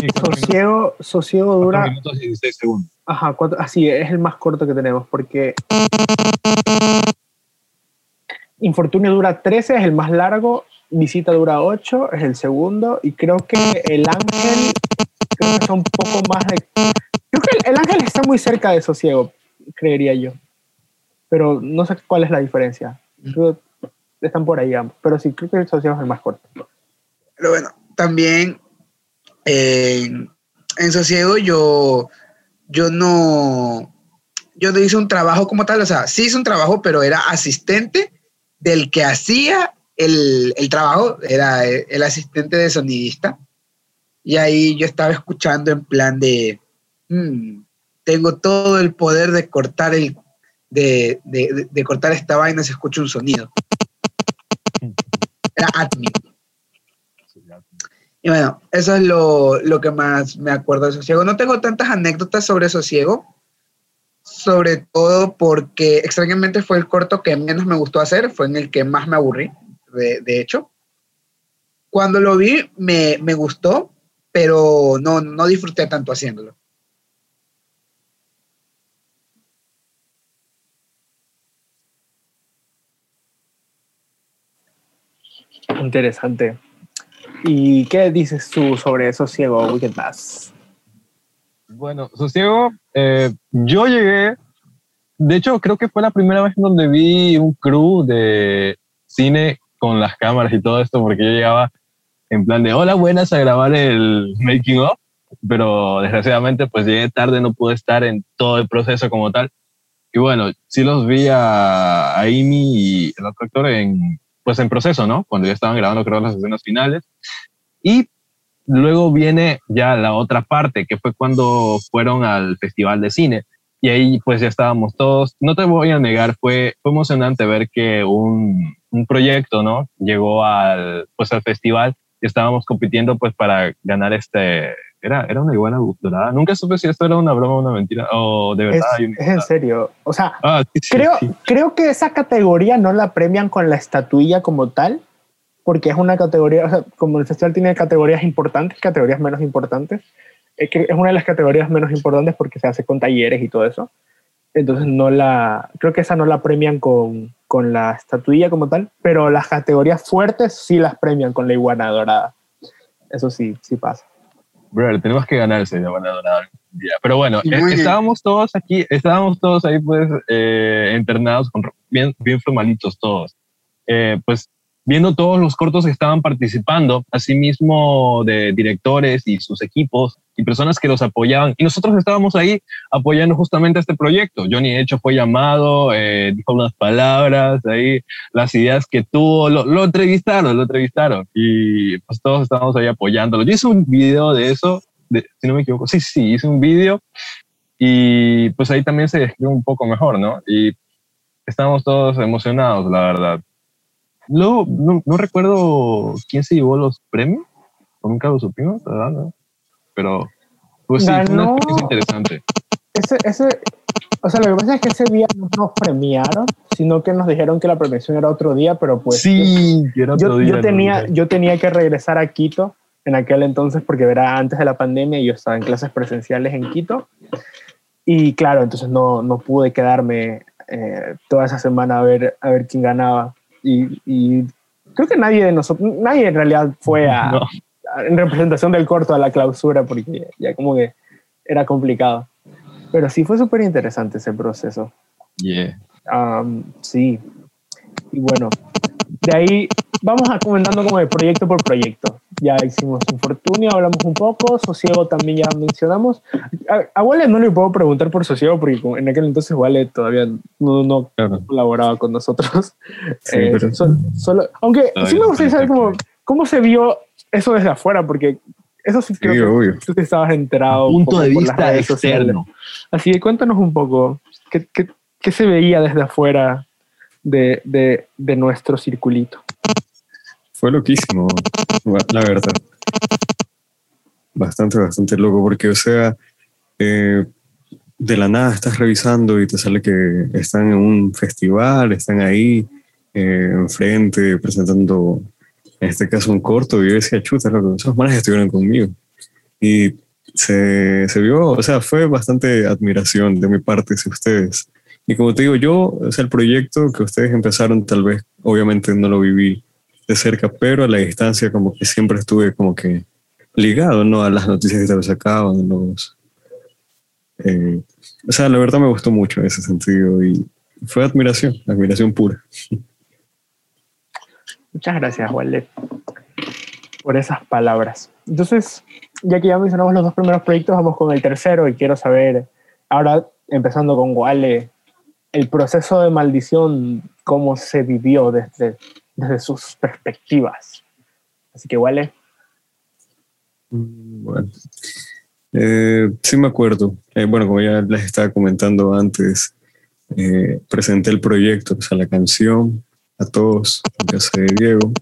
Sí, cuatro minutos- Sosiego, Sosiego cuatro dura, minutos y 16 segundos. Ajá, cuatro, así es el más corto que tenemos porque Infortunio dura 13, es el más largo, Visita dura 8, es el segundo y creo que El Ángel creo que está un poco más. Creo que el, el Ángel está muy cerca de Sosiego, creería yo, pero no sé cuál es la diferencia. Están por ahí ambos, pero sí, creo que el Sosiego es el más corto. Pero bueno, también en, en Sosiego yo, yo no, yo no hice un trabajo como tal, o sea, sí hice un trabajo, pero era asistente del que hacía el, el trabajo, era el, el asistente de sonidista. Y ahí yo estaba escuchando en plan de, "Hmm, tengo todo el poder de cortar el, de, de- de- de cortar esta vaina si escucho un sonido. Era admin. Y bueno, eso es lo, lo que más me acuerdo de Sosiego. No tengo tantas anécdotas sobre Sosiego, sobre todo porque extrañamente fue el corto que menos me gustó hacer, fue en el que más me aburrí, de, de hecho. Cuando lo vi me, me gustó, pero no, no disfruté tanto haciéndolo. Interesante. ¿Y qué dices tú sobre Sosiego, Wicked Pass? Bueno, Sosiego, eh, yo llegué, de hecho creo que fue la primera vez en donde vi un crew de cine con las cámaras y todo esto, porque yo llegaba en plan de, hola, buenas, a grabar el making of, pero desgraciadamente pues llegué tarde, no pude estar en todo el proceso como tal. Y bueno, sí los vi a Amy y el otro actor en, pues en proceso, ¿no? Cuando ya estaban grabando creo las escenas finales. Y luego viene ya la otra parte, que fue cuando fueron al Festival de Cine. Y ahí pues ya estábamos todos, no te voy a negar, fue, fue emocionante ver que un, un proyecto, ¿no? Llegó al, pues al festival y estábamos compitiendo pues para ganar este, era, era una iguana dorada. Nunca supe si esto era una broma o una mentira, o de Es, verdad. un- es en serio. O sea, Ah, sí, sí, creo, sí. creo que esa categoría no la premian con la estatuilla como tal, porque es una categoría, o sea, como el festival tiene categorías importantes, categorías menos importantes, es, que es una de las categorías menos importantes porque se hace con talleres y todo eso. Entonces no la, creo que esa no la premian con, con la estatuilla como tal, pero las categorías fuertes sí las premian con la iguana dorada. Eso sí, sí pasa. Brother, tenemos que ganarse de buena. Pero bueno, es- bien. estábamos todos aquí, estábamos todos ahí pues eh, internados, con, bien, bien formalitos todos. Eh, pues viendo todos los cortos que estaban participando, asimismo de directores y sus equipos y personas que los apoyaban. Y nosotros estábamos ahí apoyando justamente este proyecto. Johnny, de hecho, fue llamado, eh, dijo unas palabras, ahí las ideas que tuvo, lo, entrevistaron, lo entrevistaron. Y pues todos estábamos ahí apoyándolo. Yo hice un video de eso, si no me equivoco, sí, sí, hice un video y pues ahí también se describe un poco mejor, ¿no? Y estábamos todos emocionados, la verdad. Luego, no, no recuerdo quién se llevó los premios, o nunca lo supimos, ¿verdad? ¿No? Pero, pues sí, fue una Ganó- experiencia interesante. Ese, ese, o sea, lo que pasa es que ese día no nos premiaron, sino que nos dijeron que la premiación era otro día, pero pues sí, que era yo, otro día, yo tenía, yo tenía que regresar a Quito en aquel entonces porque era antes de la pandemia y yo estaba en clases presenciales en Quito. Y claro, entonces no, no pude quedarme eh, toda esa semana a ver, a ver quién ganaba. Y, y creo que nadie de nosotros, nadie en realidad fue a, No. a- en representación del corto a la clausura porque ya como que era complicado. Pero sí fue súper interesante ese proceso. Yeah. Am, sí. Y bueno, de ahí vamos a comentando como de proyecto por proyecto. Ya hicimos Infortunio, hablamos un poco, Sosiego también ya mencionamos. A, a Wale no le puedo preguntar por Sosiego porque en aquel entonces Wale todavía no, no Claro. colaboraba con nosotros. Sí, Eh, pero- sol- solo, aunque sí me gustaría saber como ¿cómo se vio eso desde afuera? Porque eso sí creo Sí, que obvio. tú te estabas enterado. un Punto de vista redes sociales. externo. Así que cuéntanos un poco, ¿qué, qué, qué se veía desde afuera de, de, de nuestro circulito? Fue loquísimo, la verdad. Bastante, bastante loco, porque, o sea, eh, de la nada estás revisando y te sale que están en un festival, están ahí eh, enfrente presentando, en este caso, un corto. Y yo decía, chuta, loco, esos manes estuvieron conmigo. Y se, se vio, o sea, fue bastante admiración de mi parte hacia ustedes. Y como te digo, yo, o sea, el proyecto que ustedes empezaron, tal vez, obviamente no lo viví de cerca, pero a la distancia como que siempre estuve como que ligado, ¿no? A las noticias que se sacaban, los... eh, o sea, la verdad me gustó mucho en ese sentido y fue admiración, admiración pura. Muchas gracias, Walde, por esas palabras. Entonces, ya que ya mencionamos los dos primeros proyectos, vamos con el tercero y quiero saber, ahora empezando con Wale, el proceso de maldición, cómo se vivió desde, desde sus perspectivas. Así que, Wale, Mm, Bueno, eh, sí me acuerdo. Eh, bueno, como ya les estaba comentando antes, eh, presenté el proyecto, o sea, la canción a todos en casa Diego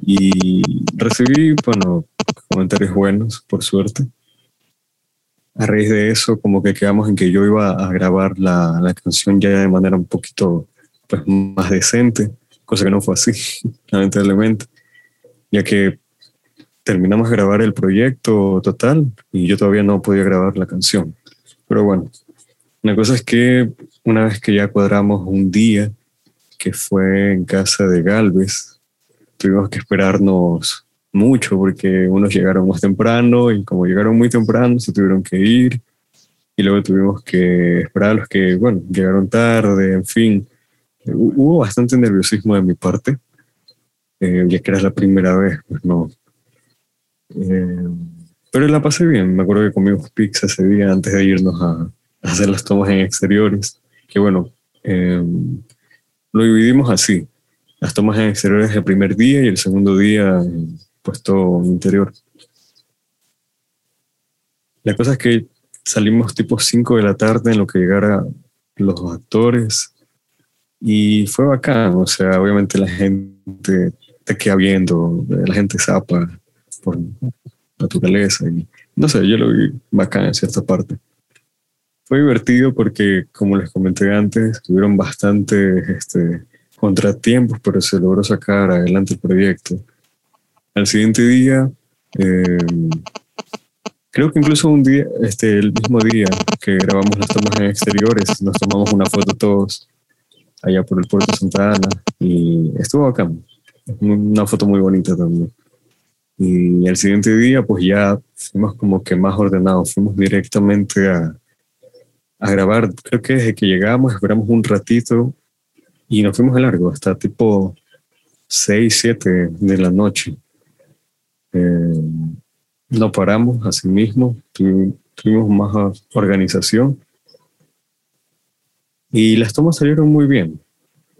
y recibí, bueno, comentarios buenos, por suerte. A raíz de eso, como que quedamos en que yo iba a grabar la, la canción ya de manera un poquito pues, más decente, cosa que no fue así, lamentablemente, ya que terminamos de grabar el proyecto total y yo todavía no podía grabar la canción. Pero bueno, la cosa es que una vez que ya cuadramos un día, que fue en casa de Galvez, tuvimos que esperarnos mucho porque unos llegaron más temprano y como llegaron muy temprano se tuvieron que ir y luego tuvimos que esperar a los que, bueno, llegaron tarde, en fin. Hu- Hubo bastante nerviosismo de mi parte, eh, ya que era la primera vez, pues no, eh, pero la pasé bien. Me acuerdo que comimos pizza ese día antes de irnos a, a hacer las tomas en exteriores. Que bueno, eh, lo dividimos así. Las tomas en exteriores el primer día y el segundo día eh, puesto interior. La cosa es que salimos tipo 5 de la tarde en lo que llegara los actores y fue bacán. O sea, obviamente la gente te queda viendo, la gente zapa por naturaleza. Y, no sé, yo lo vi bacán en cierta parte. Fue divertido porque, como les comenté antes, tuvieron bastantes este, contratiempos, pero se logró sacar adelante el proyecto. Al siguiente día, eh, creo que incluso un día, este, el mismo día que grabamos las tomas en exteriores, nos tomamos una foto todos allá por el puerto de Santa Ana y estuvo bacán. Una foto muy bonita también. Y al siguiente día, pues ya fuimos como que más ordenados, fuimos directamente a, a grabar. Creo que desde que llegamos, esperamos un ratito y nos fuimos de largo, hasta tipo 6, 7 de la noche. Eh, no paramos, así mismo, tuvi- tuvimos más organización y las tomas salieron muy bien,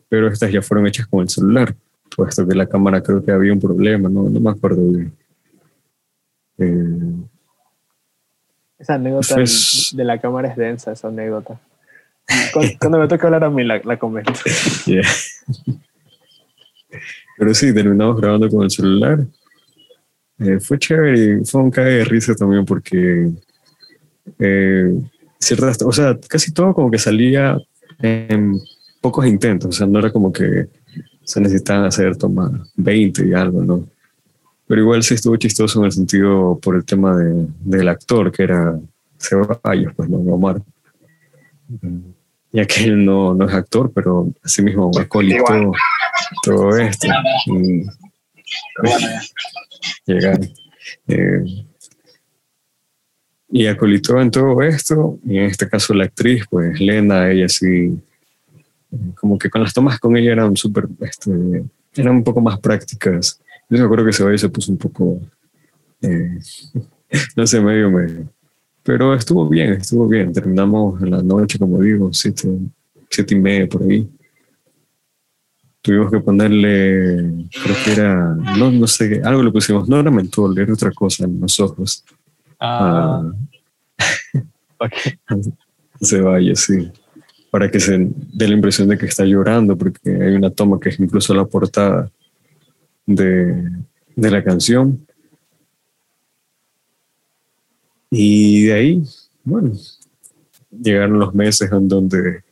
pero estas ya fueron hechas con el celular puesto que la cámara creo que había un problema, no, no me acuerdo bien. Eh, esa anécdota Pues- de la cámara es densa, esa anécdota. Cuando, cuando me toca hablar a mí, la, la comento. yeah. Pero sí, terminamos grabando con el celular. Eh, fue chévere y fue un cague de risa también porque eh, ciertas, o sea, casi todo como que salía en pocos intentos, o sea, no era como que se necesitaban hacer tomar 20 y algo, ¿no? Pero igual sí estuvo chistoso en el sentido por el tema de, del actor, que era Ceballos, pues no, Omar. Ya que él no, no es actor, pero así mismo acolitó todo esto. Y, llegar. Eh, y acolitó en todo esto, y en este caso la actriz, pues Lena, ella sí, como que con las tomas con ella eran súper, este, eran un poco más prácticas. Yo me acuerdo que Ceballos se puso un poco, eh, no sé, medio, medio. Pero estuvo bien, estuvo bien. Terminamos en la noche, como digo, siete, siete y media por ahí. tuvimos que ponerle, creo que era, no, no sé, algo le pusimos, no era mentol, era otra cosa en los ojos. Ah, Ah, se vaya, sí. Para que se dé la impresión de que está llorando, porque hay una toma que es incluso la portada de, de la canción. Y de ahí, bueno, llegaron los meses en donde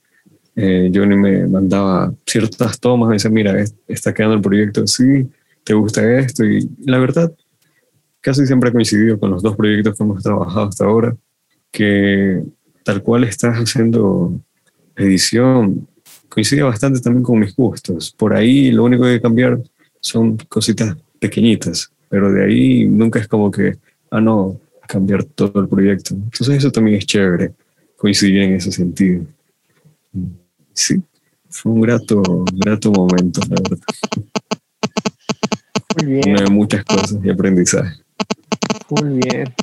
eh, Johnny me mandaba ciertas tomas, me decía, mira, es- está quedando el proyecto así, te gusta esto, y la verdad, casi siempre ha coincidido con los dos proyectos que hemos trabajado hasta ahora, que tal cual estás haciendo edición, coincide bastante también con mis gustos. Por ahí lo único que hay que cambiar son cositas pequeñitas, pero de ahí nunca es como que, ah, no, cambiar todo el proyecto. Entonces eso también es chévere, coincidir en ese sentido. Sí, fue un grato, grato momento, la verdad. Muy bien. Una de muchas cosas y aprendizaje. Muy bien.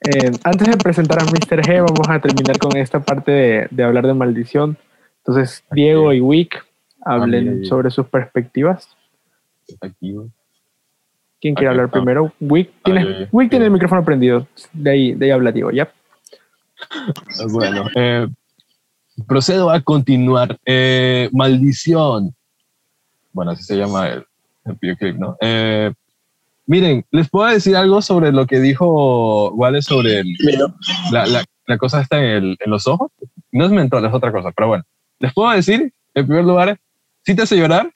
Eh, antes de presentar a Mr. G, vamos a terminar con esta parte de, de hablar de maldición. Entonces, Diego y Wick hablen Ah, mira, sobre sus perspectivas. aquí. ¿Quién quiere hablar ah. primero? Wick, ya. Wick tiene el micrófono prendido. De ahí, de ahí habla Diego, ¿ya? Bueno, eh, procedo a continuar. Eh, maldición. Bueno, así se llama el, el videoclip, ¿no? Eh, miren, les puedo decir algo sobre lo que dijo Wale sobre el, la, la, la cosa está en, el- en los ojos. No es mental, es otra cosa, pero bueno. Les puedo decir, en primer lugar, sí te hace llorar.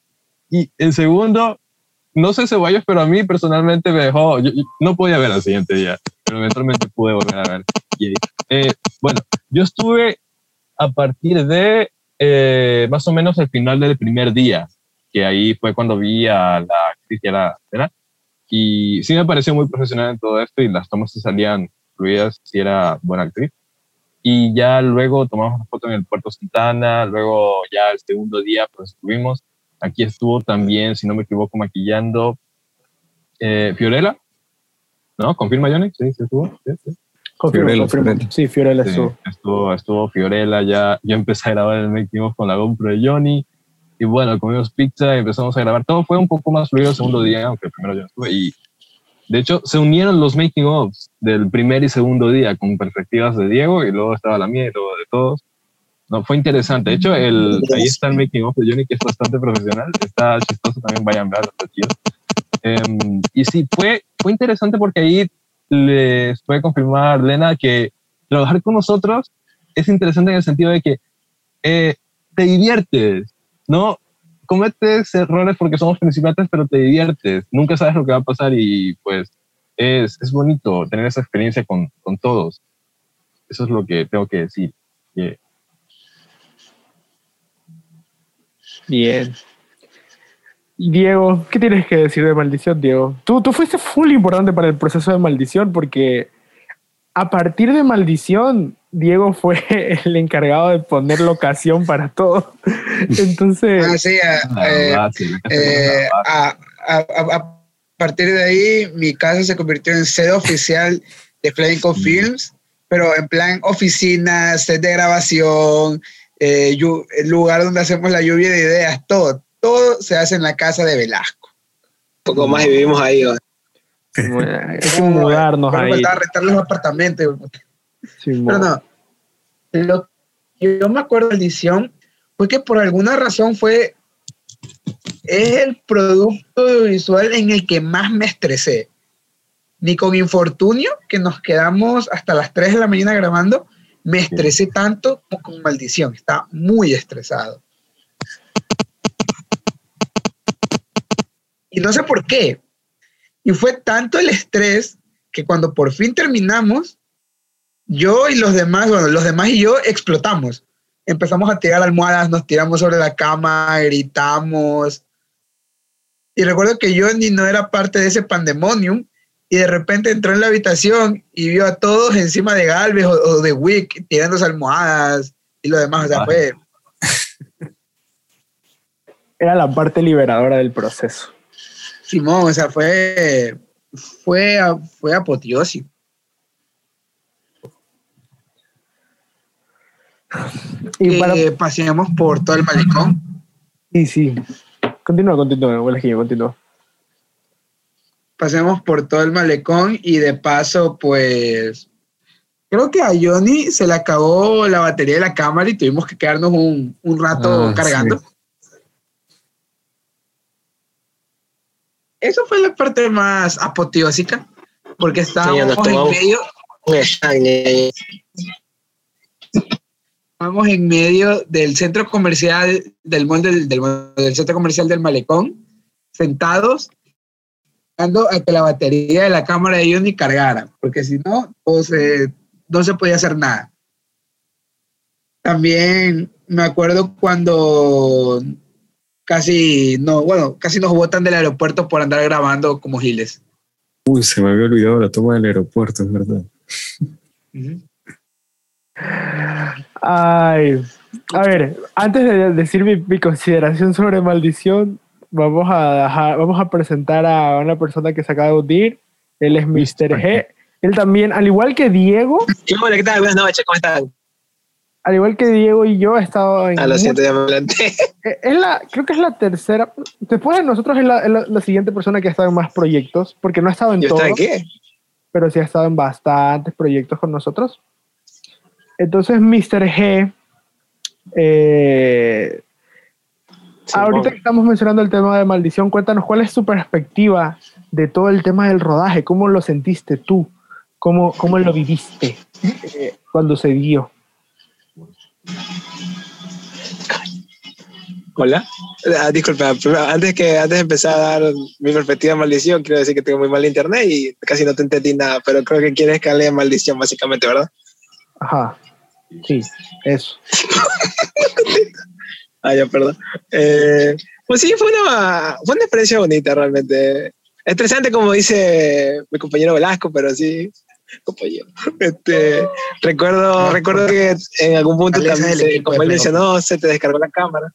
Y en segundo, no sé Ceballos, pero a mí personalmente me dejó. yo- yo no podía ver al siguiente día, pero eventualmente pude volver a ver. Eh, bueno, yo estuve a partir de eh, más o menos el final del primer día, que ahí fue cuando vi a la era, ¿verdad? Y sí me pareció muy profesional en todo esto y las tomas se salían fluidas, si era buena actriz. Y ya luego tomamos una foto en el Puerto Santana, luego ya el segundo día pues estuvimos. Aquí estuvo también, si no me equivoco, maquillando eh, Fiorella. ¿No? ¿Confirma, Johnny? Sí, sí estuvo. Sí, sí. Confirmo, Fiorella, confirmo. Sí, Fiorella Sí, estuvo. estuvo, estuvo Fiorella, ya, ya empecé a grabar el making con la GoPro de Johnny. Y bueno, comimos pizza y empezamos a grabar. Todo fue un poco más fluido el segundo día, aunque el primero yo estuve. Y de hecho, se unieron los making ofs del primer y segundo día con perspectivas de Diego y luego estaba la mía y luego de todos. No, fue interesante. De hecho, el, ahí está el making of de Johnny, que es bastante profesional. Está chistoso también, vayan a verlo, está chido. Em, y sí, fue, fue interesante porque ahí les puede confirmar Lena que trabajar con nosotros es interesante en el sentido de que eh, te diviertes, ¿no? Cometes errores porque somos principiantes, pero te diviertes. Nunca sabes lo que va a pasar y pues es, es bonito tener esa experiencia con, con todos. Eso es lo que tengo que decir. Bien. Diego, ¿qué tienes que decir de maldición, Diego? Tú, tú fuiste full importante para el proceso de maldición porque a partir de maldición, Diego fue el encargado de poner locación para todo. Entonces, Ah, sí, a- Ah, eh, eh, a, a- a- partir de ahí, mi casa se convirtió en sede oficial de Flamenco Films, pero en plan oficina, set de grabación, eh, yu- el lugar donde hacemos la lluvia de ideas, todo, todo se hace en la casa de Velasco. Un poco más y vivimos ahí. ¿no? hay que mudarnos ahí. faltaba rentar los apartamentos. Sí, Pero no, lo que yo me acuerdo de la edición fue que por alguna razón fue es el producto audiovisual en el que más me estresé. Ni con Infortunio, que nos quedamos hasta las 3 de la mañana grabando, me estresé tanto como con Maldición. Estaba muy estresado. Y no sé por qué. Y fue tanto el estrés que cuando por fin terminamos, yo y los demás, bueno, los demás y yo explotamos. Empezamos a tirar almohadas, nos tiramos sobre la cama, gritamos. Y recuerdo que Johnny no era parte de ese pandemonium y de repente entró en la habitación y vio a todos encima de Galvez o, o de Wick tirándose almohadas y lo demás. O sea, Ay. fue, Era la parte liberadora del proceso. Simón, o sea, fue, fue, fue apoteósico. Y para, que paseamos por todo el malecón. Sí, sí. Continúa, continúa, Huelejillo, continúa. Pasemos por todo el malecón y de paso, pues, creo que a Johnny se le acabó la batería de la cámara y tuvimos que quedarnos un, un rato Ah, cargando. sí. Eso fue la parte más apoteósica, porque estábamos nos en medio, Estábamos en medio del centro comercial del mall del, del, del centro comercial del malecón, sentados, dando a que la batería de la cámara de Johnny cargara, porque si no, pues, eh, no se podía hacer nada. También me acuerdo cuando casi no, bueno, casi nos botan del aeropuerto por andar grabando como giles. Uy, se me había olvidado la toma del aeropuerto, es verdad. Ay, a ver, antes de decir mi, mi consideración sobre maldición, vamos a, dejar- vamos a presentar a una persona que se acaba de unir. Él es Mr. G. Él también, al igual que Diego, ¿Qué hola, ¿qué tal? Buenas noches, ¿cómo están? al igual que Diego y yo, ha estado en. Ah, lo mu- siento, ya me adelanté. Eh, Es la, creo que es la tercera. Después de nosotros es la, es la- la siguiente persona que ha estado en más proyectos, porque no ha estado en ¿Yo todos, estaba en qué? pero sí ha estado en bastantes proyectos con nosotros. Entonces, Mr. G. eh, ahorita que estamos mencionando el tema de maldición, cuéntanos cuál es tu perspectiva de todo el tema del rodaje. ¿Cómo lo sentiste tú? ¿Cómo, cómo lo viviste eh, cuando se dio? Hola. Ah, disculpa, antes, que, antes de empezar a dar mi perspectiva de maldición, quiero decir que tengo muy mal internet y casi no te entendí nada, pero creo que quieres que hable de maldición, básicamente, ¿verdad? Ajá. Sí, eso. Ah, ya, perdón. Eh, pues sí, fue una, fue una experiencia bonita realmente. Estresante, como dice mi compañero Velasco, pero sí, compañero. Este, recuerdo, recuerdo que en algún punto también, se- como él mencionó, se te descargó la cámara.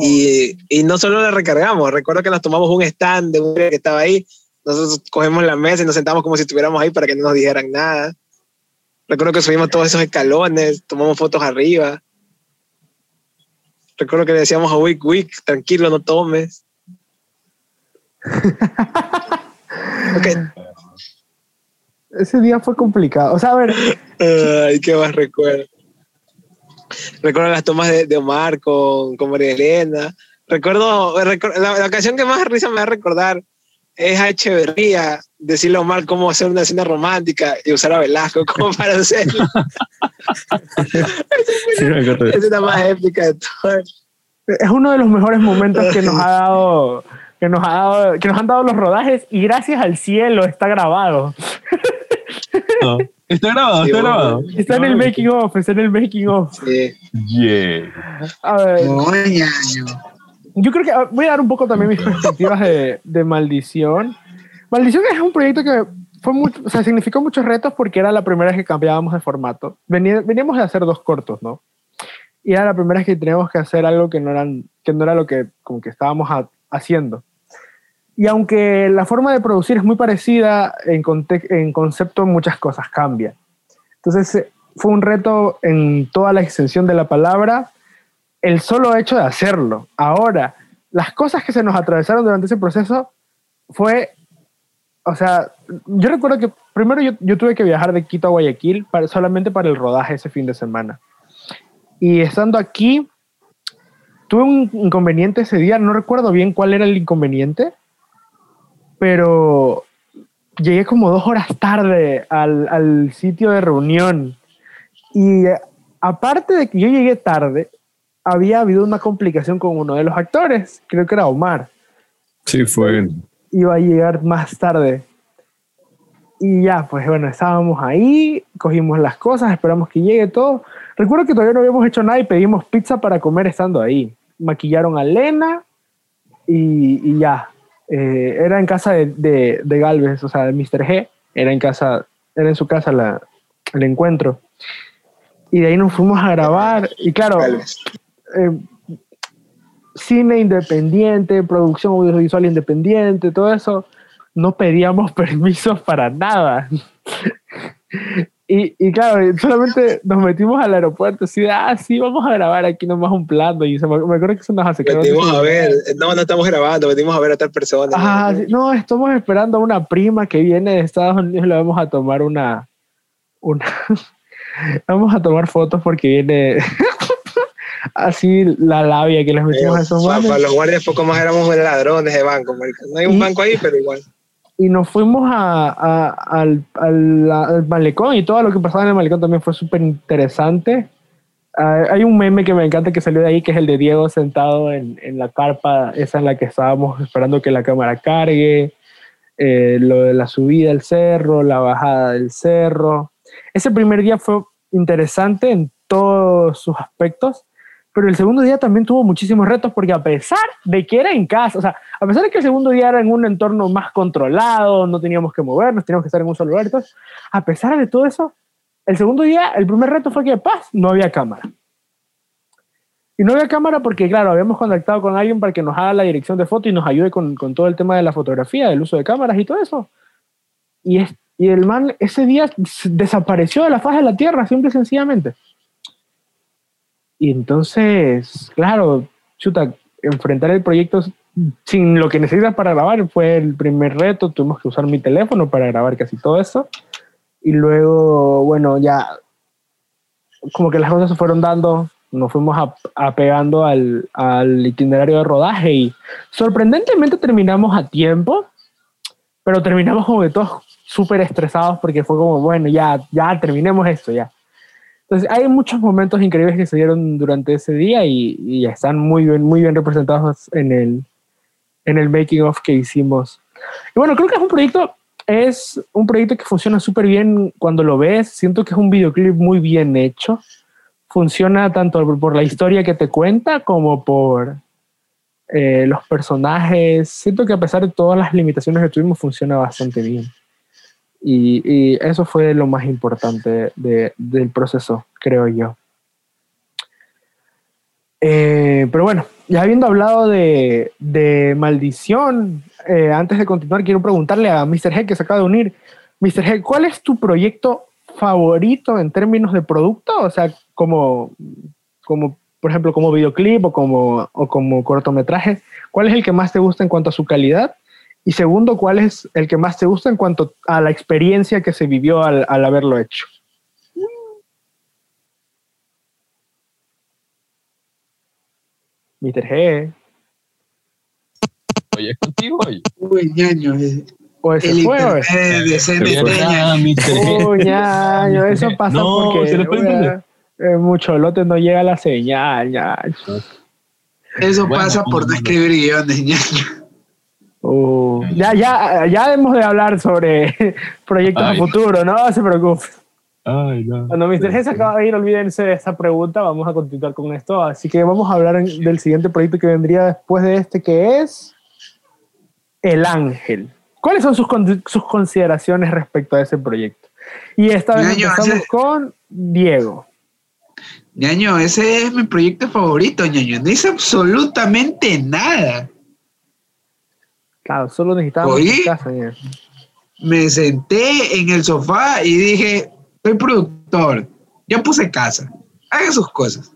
Y, y no solo la recargamos, recuerdo que nos tomamos un stand de un que estaba ahí. Nosotros cogemos la mesa y nos sentamos como si estuviéramos ahí para que no nos dijeran nada. Recuerdo que subimos todos esos escalones, tomamos fotos arriba. Recuerdo que le decíamos a Wick, Wick, tranquilo, no tomes. Ok, Ese día fue complicado. O sea, a ver, Ay, qué más recuerdo. Recuerdo las tomas de, de Omar con, con María Elena. Recuerdo, recu- la, la canción que más risa me va a recordar es a Echeverría, decirle a Omar cómo hacer una escena romántica y usar a Velasco como para hacerlo. Sí, la más épica de todo. es uno de los mejores momentos que nos ha dado que nos ha dado que nos han dado los rodajes y gracias al cielo está grabado No. Está grabado, Sí, está bueno. grabado. está en el making of está en el making of Sí. Yeah. a ver Coñaño. Yo creo que ah, voy a dar un poco también mis perspectivas de, de maldición. Maldición es un proyecto que fue mucho, significó muchos retos porque era la primera vez que cambiábamos de formato. Venía- veníamos de hacer dos cortos no y era la primera vez que teníamos que hacer algo que no eran que no era lo que como que estábamos ha- haciendo. Y aunque la forma de producir es muy parecida, en, en concepto muchas cosas cambian. Entonces eh, fue un reto en toda la extensión de la palabra, el solo hecho de hacerlo. Ahora, las cosas que se nos atravesaron durante ese proceso fue, o sea, yo recuerdo que primero yo, tuve que viajar de Quito a Guayaquil para, solamente para el rodaje ese fin de semana. Y estando aquí, tuve un inconveniente ese día, no recuerdo bien cuál era el inconveniente, pero llegué como dos horas tarde al, al sitio de reunión. Y eh, aparte de que yo llegué tarde, había habido una complicación con uno de los actores, creo que era Omar, Sí, fue. iba a llegar más tarde. Y ya, pues bueno, estábamos ahí, cogimos las cosas, esperamos que llegue todo. Recuerdo que todavía no habíamos hecho nada y pedimos pizza para comer estando ahí. Maquillaron a Lena y, y ya. Eh, era en casa de, de, de Galvez, o sea, de Mr. G. Era en casa, era en su casa la, el encuentro. Y de ahí nos fuimos a grabar. Y claro, Tal vez. Eh, cine independiente, producción audiovisual independiente, todo eso, no pedíamos permisos para nada. Y, y claro, solamente nos metimos al aeropuerto, así de, ah, sí, vamos a grabar aquí nomás un plano. Y se me, me acuerdo que eso nos hace Metimos a ver, no, no estamos grabando, metimos a ver a tal persona. Ah, sí, no, estamos esperando a una prima que viene de Estados Unidos le vamos a tomar una. una vamos a tomar fotos porque viene. Así la labia que les metimos a esos manes. para los guardias poco más éramos ladrones de banco, marica. No hay un Y- banco ahí, pero igual. y nos fuimos a, a- al, al- al malecón y todo lo que pasaba en el malecón también fue súper interesante. Ah, hay un meme que me encanta que salió de ahí, que es el de Diego sentado en, en la carpa, esa en la que estábamos esperando que la cámara cargue, eh, lo de la subida del cerro, la bajada del cerro. Ese primer día fue interesante en todos sus aspectos, pero el segundo día también tuvo muchísimos retos porque a pesar de que era en casa, o sea, a pesar de que el segundo día era en un entorno más controlado, no teníamos que movernos, teníamos que estar en un solo lugar, todo, a pesar de todo eso, el segundo día, el primer reto fue que, paz, no había cámara. Y no había cámara porque, claro, habíamos contactado con alguien para que nos haga la dirección de foto y nos ayude con, con todo el tema de la fotografía, del uso de cámaras y todo eso. Y, es, y el man ese día desapareció de la faz de la Tierra, simple y sencillamente. Y entonces, claro, chuta, enfrentar el proyecto sin lo que necesitas para grabar fue el primer reto. Tuvimos que usar mi teléfono para grabar casi todo eso. Y luego, bueno, ya como que las cosas se fueron dando, nos fuimos ap- apegando al, al itinerario de rodaje y sorprendentemente terminamos a tiempo, pero terminamos como que todos súper estresados porque fue como, bueno, ya, ya terminemos esto, ya. Entonces, hay muchos momentos increíbles que se dieron durante ese día y, están muy bien, muy bien representados en el, en el making of que hicimos. Y bueno, creo que es un proyecto, es un proyecto que funciona súper bien cuando lo ves. Siento que es un videoclip muy bien hecho. Funciona tanto por, por la historia que te cuenta como por eh, los personajes. Siento que a pesar de todas las limitaciones que tuvimos, funciona bastante bien. Y, eso fue lo más importante de- del proceso, creo yo. Eh, pero bueno, ya habiendo hablado de, de maldición, eh, antes de continuar, quiero preguntarle a Mr. G que se acaba de unir. Mr. G, ¿cuál es tu proyecto favorito en términos de producto? O sea, como, como por ejemplo, como videoclip o como, o como cortometraje. ¿Cuál es el que más te gusta en cuanto a su calidad? Y segundo, ¿cuál es el que más te gusta en cuanto a la experiencia que se vivió al, al haberlo hecho? Mr. G. Oye, es contigo, oye. Uy, ñaño. eh, O ese El fue. internet de CNT, ¿Verdad, ñaño. Mr. G? Uy, ñaño, eso pasa No, porque se eh, mucho lote no llega la señal, ñaño. Eso Bueno, pasa por no escribir guiones, ñaño. Uh, ya, ya, ya hemos de hablar sobre proyectos Ay. a futuro, no se preocupe. Ay, no. Cuando Mr. G se acaba de ir, olvídense de esa pregunta, vamos a continuar con esto. Así que vamos a hablar en- del siguiente proyecto que vendría después de este, que es El Ángel. ¿Cuáles son sus, con- sus consideraciones respecto a ese proyecto? Y esta vez Ñaño, empezamos ese- con Diego. Ñaño, ese es mi proyecto favorito, ñaño. No hice absolutamente nada. Claro, solo necesitábamos casa. ñaño. Me senté en el sofá y dije, soy productor. Ya puse casa. Haga sus cosas.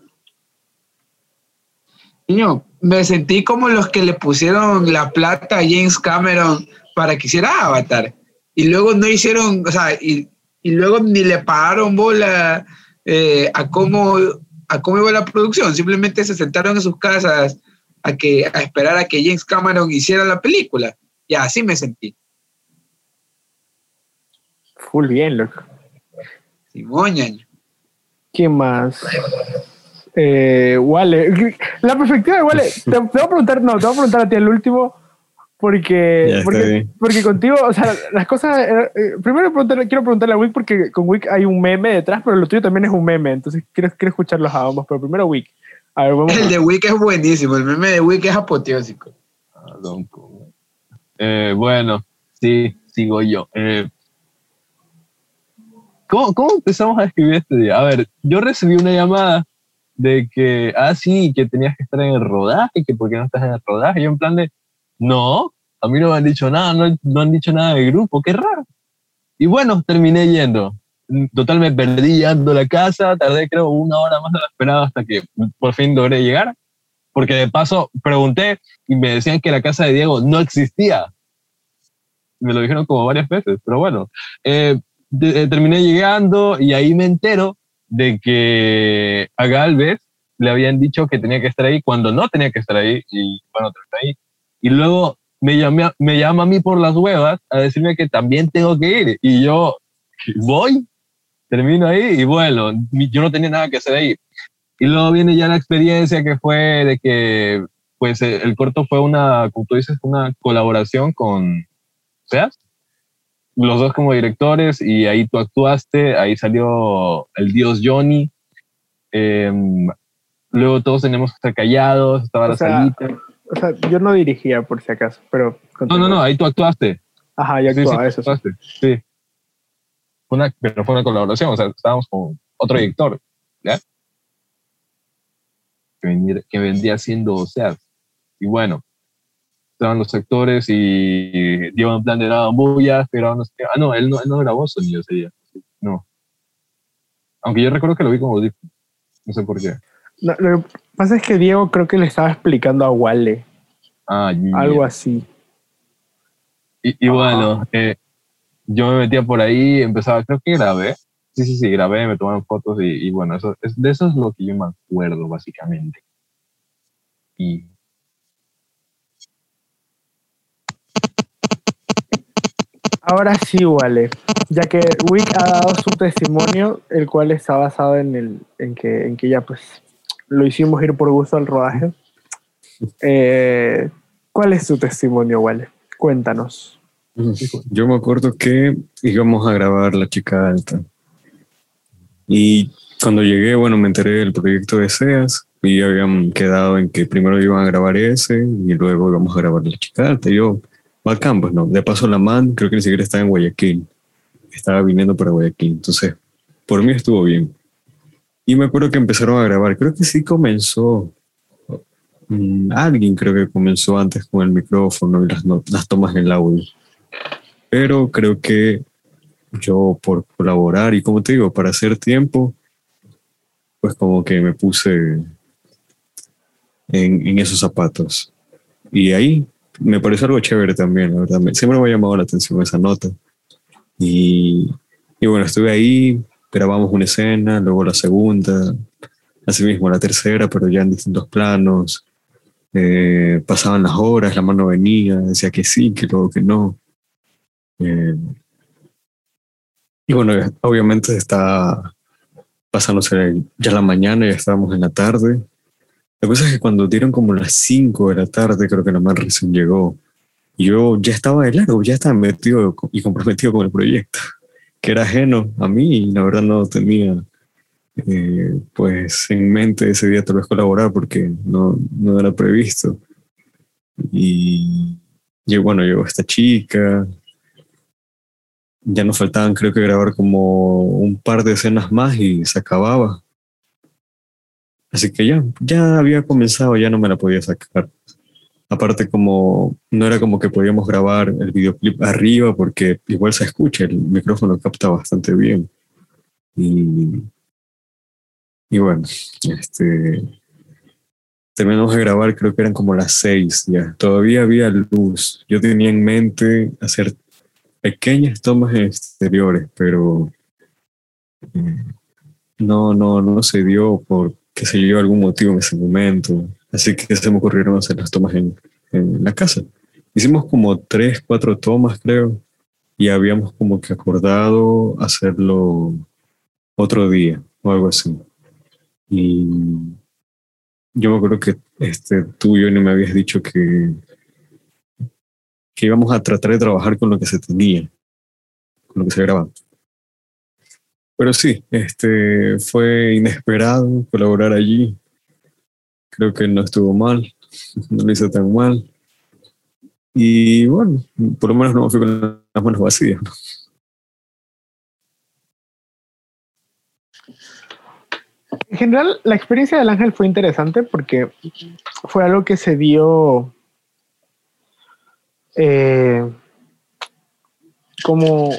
Niño, me sentí como los que le pusieron la plata a James Cameron para que hiciera Avatar. Y luego no hicieron, o sea, y, y luego ni le pagaron bola eh, a cómo a cómo iba la producción. Simplemente se sentaron en sus casas a que a esperar a que James Cameron hiciera la película. Y así me sentí. Full bien, loco. Simón, ñaño. ¿Qué más? Eh, Wale. La perspectiva de Wale. Te, te voy a preguntar, no, te voy a preguntar a ti el último. Porque, porque, contigo, o sea, las cosas. eh, eh, primero quiero preguntarle a Wick porque con Wick hay un meme detrás, pero lo tuyo también es un meme. Entonces quiero, quiero escucharlos a ambos. Pero primero Wick. A ver, vamos. El de Wick es buenísimo, el meme de Wick es apoteósico. Perdón, co- Eh, bueno, sí, sigo yo. Eh, ¿cómo, ¿Cómo empezamos a escribir este día? A ver, yo recibí una llamada de que, ah, sí, que tenías que estar en el rodaje, que por qué no estás en el rodaje. Yo en plan de, no, a mí no me han dicho nada, no, no han dicho nada del grupo, qué raro. Y bueno, terminé yendo. Total me perdí llegando a la casa, tardé creo una hora más de lo esperado hasta que por fin logré llegar, porque de paso pregunté y me decían que la casa de Diego no existía. Me lo dijeron como varias veces, pero bueno, eh, de- eh, terminé llegando y ahí me entero de que a Galvez le habían dicho que tenía que estar ahí cuando no tenía que estar ahí y bueno, terminé ahí. Y luego me, llamé, me llama a mí por las huevas a decirme que también tengo que ir y yo voy, termino ahí y bueno, yo no tenía nada que hacer ahí. Y luego viene ya la experiencia que fue de que pues eh, el corto fue una, como tú dices, una colaboración con SEAS, los dos como directores y ahí tú actuaste, ahí salió el dios Johnny. em, luego todos teníamos que estar callados, estaba O la sea, salita. O sea, yo no dirigía por si acaso, pero... No, no, no, ahí tú actuaste. Ajá, ya actuaba, sí, eso sí. actuaste, sí. Una, pero fue una colaboración, o sea, estábamos con otro director, ¿ya? Que, vendría- que vendría siendo, o sea, y bueno, estaban los actores y Diego en plan de grababan bullas, pero no sé. Ah, no, él no, él no grabó sonido ese día. No. Aunque yo recuerdo que lo vi como. No sé por qué. No, lo que pasa es que Diego creo que le estaba explicando a Wale, Ah, yeah. algo así. Y, y bueno, eh, yo me metía por ahí, empezaba, creo que grabé. Sí, sí, sí, grabé, me tomaron fotos y, y bueno, eso, es, de eso es lo que yo me acuerdo, básicamente. Y Ahora sí, Wale, ya que Wick ha dado su testimonio, el cual está basado en, el, en, que, en que ya pues lo hicimos ir por gusto al rodaje. Eh, ¿Cuál es tu testimonio, Wale? Cuéntanos. Yo me acuerdo que íbamos a grabar La Chica Alta. Y cuando llegué, bueno, me enteré del proyecto de SEAS y habían quedado en que primero iban a grabar ese y luego íbamos a grabar La Chica Alta. Y yo, bacán, pues no. De paso, la man creo que ni siquiera estaba en Guayaquil. Estaba viniendo para Guayaquil. Entonces, por mí estuvo bien. Y me acuerdo que empezaron a grabar. Creo que sí comenzó. mm, alguien creo que comenzó antes con el micrófono y las, las tomas del audio pero creo que yo por colaborar y como te digo, para hacer tiempo, pues como que me puse en, esos zapatos. Y ahí me pareció algo chévere también, la verdad. Siempre me ha llamado la atención esa nota. Y, y bueno, estuve ahí, grabamos una escena, luego la segunda, así mismo la tercera, pero ya en distintos planos. Eh, pasaban las horas, la mano venía, decía que sí, que luego que no. Eh, y bueno, obviamente está pasándose ya la mañana, ya estábamos en la tarde. La cosa es que cuando dieron como las 5 de la tarde, creo que man recién llegó. Yo ya estaba de largo, ya estaba metido y comprometido con el proyecto, que era ajeno a mí y la verdad no tenía eh, pues en mente ese día tal vez colaborar porque no, no era previsto. Y, y bueno, llegó esta chica, ya nos faltaban creo que grabar como un par de escenas más y se acababa. Así que ya, ya había comenzado, ya no me la podía sacar. Aparte como no era como que podíamos grabar el videoclip arriba porque igual se escucha, el micrófono capta bastante bien. Y, y bueno, este terminamos de grabar, creo que eran como las seis ya. Todavía había luz. Yo tenía en mente hacer pequeñas tomas exteriores, pero eh, no, no, no se dio por qué sé yo algún motivo en ese momento. Así que se me ocurrieron hacer las tomas en, en la casa. Hicimos como tres, cuatro tomas, creo, y habíamos como que acordado hacerlo otro día o algo así. Y yo me acuerdo que este, tú y yo me habías dicho que, que íbamos a tratar de trabajar con lo que se tenía, con lo que se grababa. Pero sí, este, fue inesperado colaborar allí. Creo que no estuvo mal, no lo hizo tan mal. Y bueno, por lo menos no me fui con las manos vacías. En general, la experiencia del ángel fue interesante porque fue algo que se dio eh, como,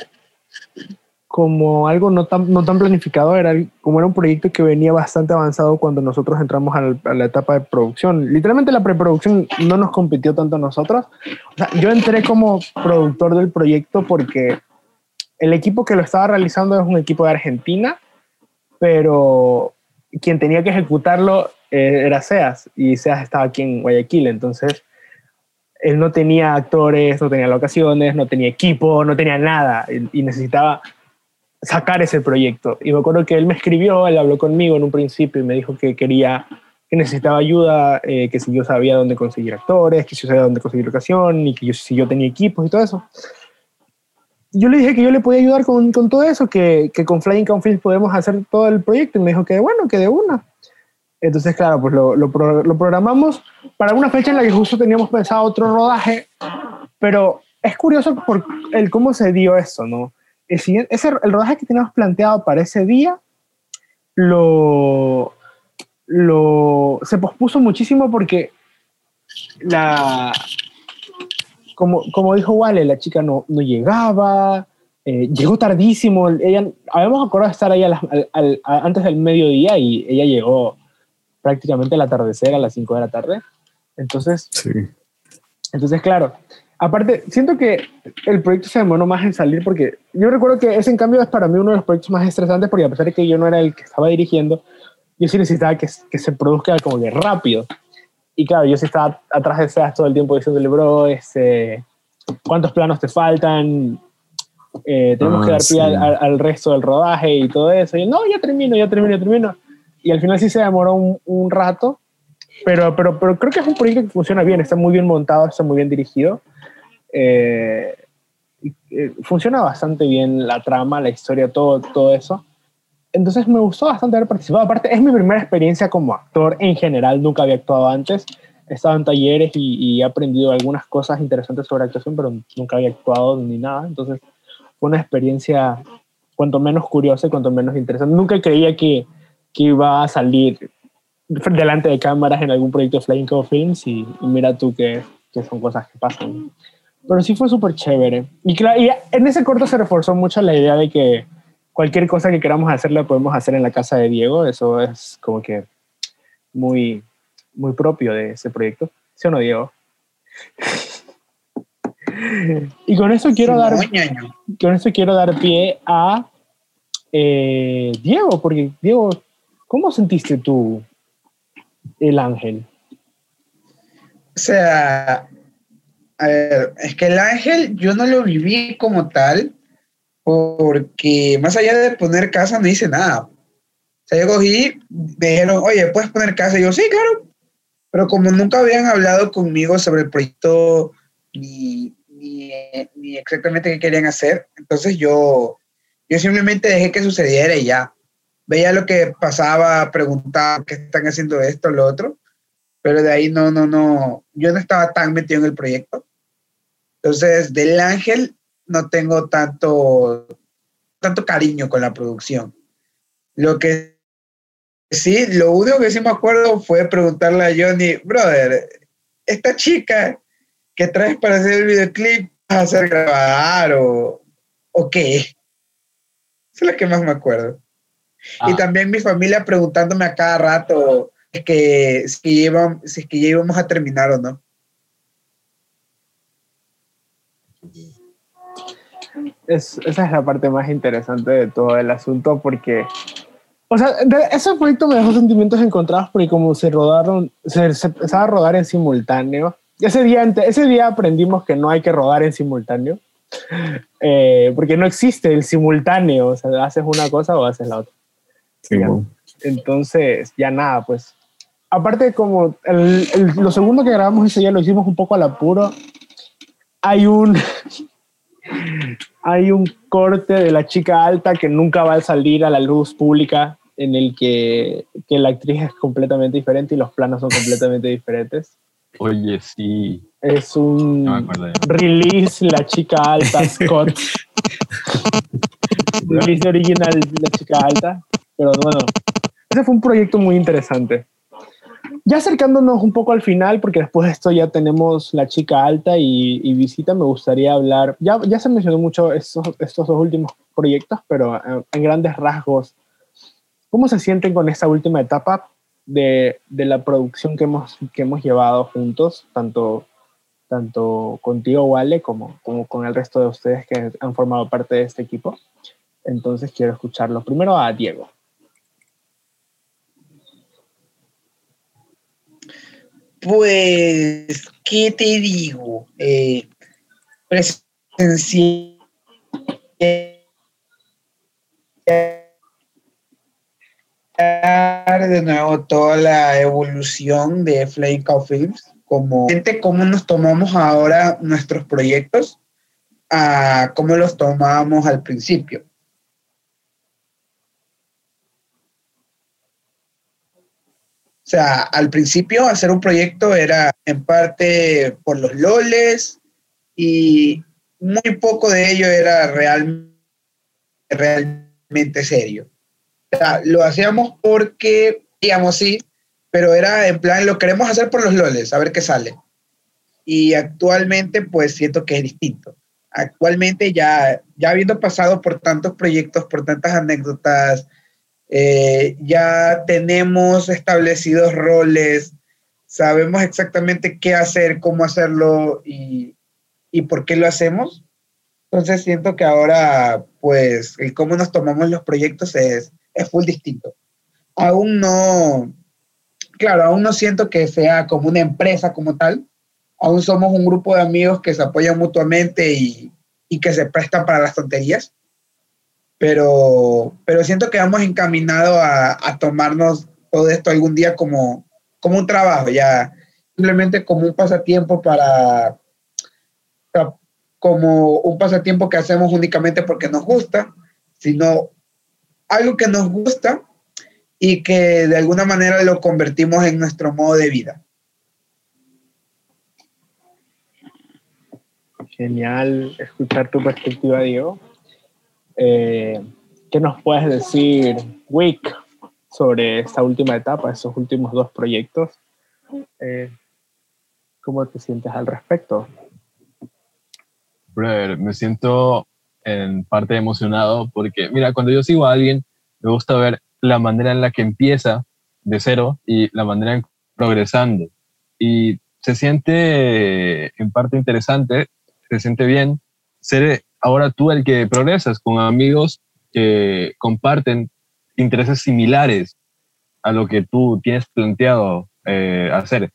como algo no tan, no tan planificado, era como era un proyecto que venía bastante avanzado cuando nosotros entramos a la, a la etapa de producción. Literalmente la preproducción no nos compitió tanto a nosotros. O sea, yo entré como productor del proyecto porque el equipo que lo estaba realizando es un equipo de Argentina, pero quien tenía que ejecutarlo eh, era SEAS y SEAS estaba aquí en Guayaquil, entonces él no tenía actores, no tenía locaciones, no tenía equipo, no tenía nada y, necesitaba sacar ese proyecto. Y me acuerdo que él me escribió, él habló conmigo en un principio y me dijo que quería, que necesitaba ayuda, eh, que si yo sabía dónde conseguir actores, que si yo sabía dónde conseguir locación y que yo, si yo tenía equipos y todo eso. Yo le dije que yo le podía ayudar con, con todo eso, que, que con Flying Films podemos hacer todo el proyecto y me dijo que bueno, que de una. Entonces, claro, pues lo, lo, lo programamos para una fecha en la que justo teníamos pensado otro rodaje, pero es curioso por el cómo se dio eso, ¿no? El, siguiente, ese, el rodaje que teníamos planteado para ese día lo, lo se pospuso muchísimo porque la como, como dijo Wale, la chica no, no llegaba, eh, llegó tardísimo, ella, habíamos acordado estar ahí a al- al- a- antes del mediodía y ella llegó prácticamente al atardecer a las 5 de la tarde. Entonces, Sí. entonces, claro, aparte, siento que el proyecto se demoró más en salir porque yo recuerdo que ese en cambio es para mí uno de los proyectos más estresantes porque a pesar de que yo no era el que estaba dirigiendo, yo sí necesitaba que, que se produzca como que rápido. Y claro, yo sí estaba atrás de Seas todo el tiempo diciéndole, bro, este, ¿cuántos planos te faltan? Eh, tenemos Ah, que dar pie sí. al, al- al resto del rodaje y todo eso. Y él, no, ya termino, ya termino, ya termino. Y al final sí se demoró un, un rato, pero, pero, pero creo que es un proyecto que funciona bien, está muy bien montado, está muy bien dirigido. Eh, eh, funciona bastante bien la trama, la historia, todo, todo eso. Entonces me gustó bastante haber participado. Aparte, es mi primera experiencia como actor en general, nunca había actuado antes. He estado en talleres y, y he aprendido algunas cosas interesantes sobre actuación, pero nunca había actuado ni nada. Entonces fue una experiencia cuanto menos curiosa y cuanto menos interesante. Nunca creía que, que iba a salir delante de cámaras en algún proyecto de Flying Cow Films y, y mira tú que, que son cosas que pasan. Pero sí fue súper chévere. Y, claro, y en ese corto se reforzó mucho la idea de que cualquier cosa que queramos hacer la podemos hacer en la casa de Diego. Eso es como que muy, muy propio de ese proyecto. ¿Sí o no, Diego? y con eso quiero Sí, dar con esto quiero dar pie a eh, Diego, porque Diego, ¿cómo sentiste tú el ángel? O sea, a ver, es que el ángel yo no lo viví como tal, porque más allá de poner casa no hice nada. O sea, yo cogí, dijeron, oye, ¿puedes poner casa? Y yo, sí, claro. Pero como nunca habían hablado conmigo sobre el proyecto ni, ni, ni exactamente qué querían hacer, entonces yo, yo simplemente dejé que sucediera y ya. Veía lo que pasaba, preguntaba qué están haciendo esto, lo otro pero de ahí no, no, no, yo no estaba tan metido en el proyecto. Entonces, del Ángel no tengo tanto, tanto cariño con la producción. Lo que sí, lo único que sí me acuerdo fue preguntarle a Johnny, brother, esta chica que traes para hacer el videoclip, ¿vas a hacer grabar o, o qué? Es lo que más me acuerdo. Y Ah. también mi familia preguntándome a cada rato es que si, si es que ya íbamos a terminar o no. Es, esa es la parte más interesante de todo el asunto porque, o sea, de- ese proyecto me dejó sentimientos encontrados porque como se rodaron, se, se empezaba a rodar en simultáneo. Ese día, ese día aprendimos que no hay que rodar en simultáneo, eh, porque no existe el simultáneo, o sea, haces una cosa o haces la otra. Sí, Ya. bueno. Entonces, ya nada, pues. Aparte, como el, el- lo segundo que grabamos ese día lo hicimos un poco al apuro, hay un. hay un corte de la chica alta que nunca va a salir a la luz pública, en el que, que la actriz es completamente diferente y los planos son completamente diferentes. Oye, sí. Es un No release La chica alta, Scott. release original La chica alta. Pero bueno, ese fue un proyecto muy interesante. ya acercándonos un poco al final, porque después de esto ya tenemos la chica alta y, y visita, me gustaría hablar, ya, ya se mencionó mucho estos, estos dos últimos proyectos, pero en, en grandes rasgos, ¿cómo se sienten con esta última etapa de, de, la producción que hemos, que hemos llevado juntos, tanto, tanto contigo, Wale, como, como con el resto de ustedes que han formado parte de este equipo? Entonces quiero escucharlo. Primero a Diego. Pues, ¿qué te digo? Eh, presenciar de nuevo toda la evolución de Flame Cow Films, como gente, cómo nos tomamos ahora nuestros proyectos a cómo los tomábamos al principio. O sea, al principio hacer un proyecto era en parte por los loles y muy poco de ello era real, realmente serio. O sea, lo hacíamos porque, digamos, sí, pero era en plan, lo queremos hacer por los loles, a ver qué sale. Y actualmente, pues siento que es distinto. Actualmente ya, ya habiendo pasado por tantos proyectos, por tantas anécdotas, eh, ya tenemos establecidos roles, sabemos exactamente qué hacer, cómo hacerlo y, y, por qué lo hacemos. Entonces siento que ahora, pues, el cómo nos tomamos los proyectos es, es full distinto. Aún no, claro, aún no siento que sea como una empresa como tal. Aún somos un grupo de amigos que se apoyan mutuamente y, y que se prestan para las tonterías pero, pero siento que vamos encaminados a, a, tomarnos todo esto algún día como, como un trabajo, ya simplemente como un pasatiempo para, como un pasatiempo que hacemos únicamente porque nos gusta, sino algo que nos gusta y que de alguna manera lo convertimos en nuestro modo de vida. Genial escuchar tu perspectiva, Diego. Eh, ¿Qué nos puedes decir, Wick, sobre esta última etapa, esos últimos dos proyectos? Eh, ¿Cómo te sientes al respecto? Brother, me siento en parte emocionado porque, mira, cuando yo sigo a alguien, me gusta ver la manera en la que empieza de cero y la manera en progresando. Y se siente en parte interesante, se siente bien ser ahora tú el que progresas con amigos que comparten intereses similares a lo que tú tienes planteado eh, hacer.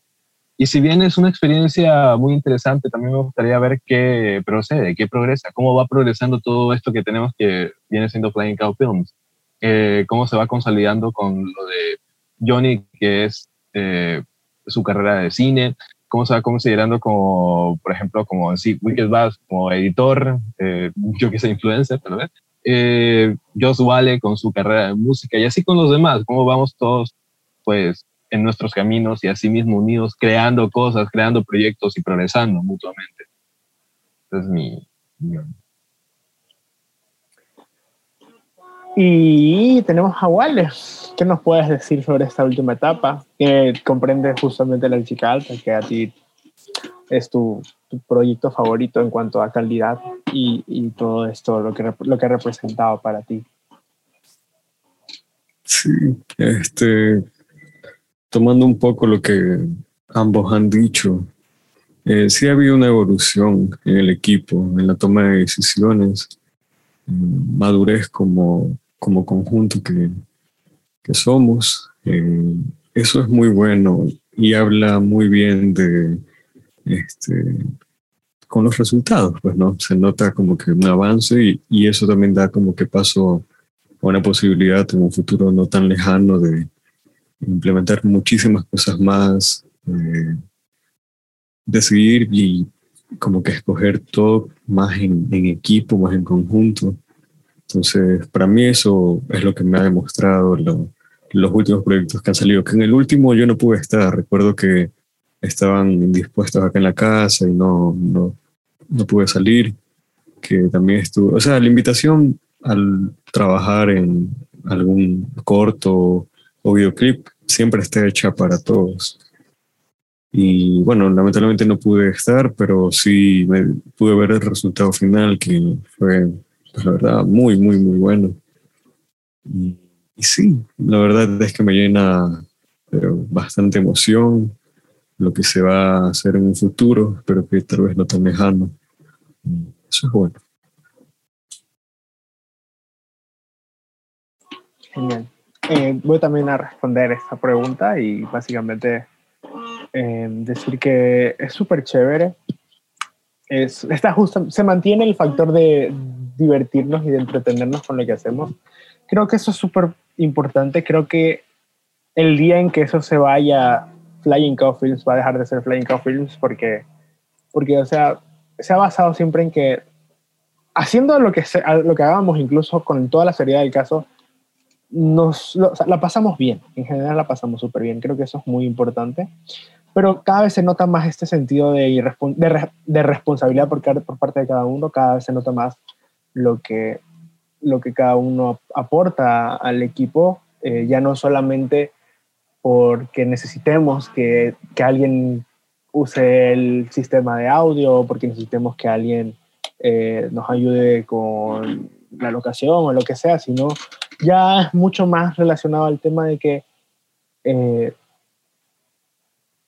Y si bien es una experiencia muy interesante, también me gustaría ver qué procede, qué progresa, cómo va progresando todo esto que tenemos que viene siendo Flying Cow Films, eh, cómo se va consolidando con lo de Johnny, que es eh, su carrera de cine, cómo se va considerando como, por ejemplo, como sí, Wicked Bass como editor, eh, yo que sé, influencer, tal vez. Eh, Joss Wale con su carrera de música y así con los demás, cómo vamos todos, pues, en nuestros caminos y así mismo unidos, creando cosas, creando proyectos y progresando mutuamente. Ese es mi... Y tenemos Wale. ¿Qué nos puedes decir sobre esta última etapa? Que comprende justamente la chica alta, que a ti es tu, proyecto favorito en cuanto a calidad y, y, todo esto, lo que, lo que ha representado para ti. Sí, este, tomando un poco lo que ambos han dicho, eh, sí ha habido una evolución en el equipo, en la toma de decisiones, madurez como, como conjunto que, que somos. Eh, eso es muy bueno y habla muy bien de este, con los resultados, pues no, se nota como que un avance y, y, eso también da como que paso a una posibilidad en un futuro no tan lejano de implementar muchísimas cosas más, eh, decidir y como que escoger todo más en, equipo, más en conjunto. Entonces, para mí eso es lo que me ha demostrado lo, los últimos proyectos que han salido. Que en el último yo no pude estar. Recuerdo que estaban indispuestos acá en la casa y no, no, no pude salir. Que también estuvo. O sea, la invitación al trabajar en algún corto o videoclip siempre está hecha para todos. Y bueno, lamentablemente no pude estar, pero sí me, pude ver el resultado final, que fue, pues, la verdad, muy, muy, muy bueno. Y, sí, la verdad es que me llena pero bastante emoción lo que se va a hacer en un futuro, pero que tal vez no tan lejano. Eso es bueno. Genial. Eh, voy también a responder esta pregunta y básicamente eh, decir que es súper chévere. Es, está justo, se mantiene el factor de divertirnos y de entretenernos con lo que hacemos. Creo que eso es súper importante. Creo que el día en que eso se vaya, Flying Cow Films va a dejar de ser Flying Cow Films porque, porque o sea, se ha basado siempre en que haciendo lo que, lo que hagamos, incluso con toda la seriedad del caso, nos, la pasamos bien, en general la pasamos súper bien, creo que eso es muy importante, pero cada vez se nota más este sentido de, de, de responsabilidad por, por, parte de cada uno, cada vez se nota más lo que, lo que cada uno aporta al equipo, eh, ya no solamente porque necesitemos que, que, alguien use el sistema de audio, porque necesitemos que alguien eh, nos ayude con la locación o lo que sea, sino ya es mucho más relacionado al tema de que eh,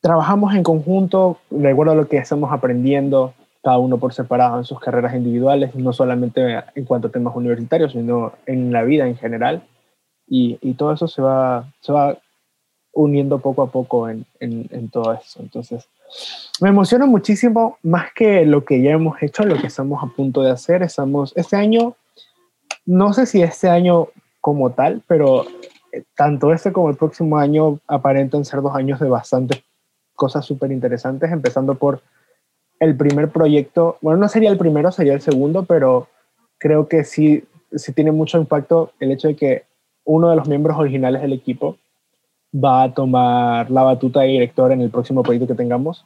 trabajamos en conjunto, de acuerdo a lo que estamos aprendiendo, cada uno por separado en sus carreras individuales, no solamente en cuanto a temas universitarios, sino en la vida en general. Y, y todo eso se va, se va uniendo poco a poco en, en, en, todo eso. Entonces, me emociona muchísimo, más que lo que ya hemos hecho, lo que estamos a punto de hacer. Estamos, este año, no sé si este año como tal, pero eh, tanto este como el próximo año aparentan ser dos años de bastantes cosas súper interesantes, empezando por el primer proyecto, bueno, no sería el primero, sería el segundo, pero creo que sí, sí tiene mucho impacto el hecho de que uno de los miembros originales del equipo va a tomar la batuta de director en el próximo proyecto que tengamos.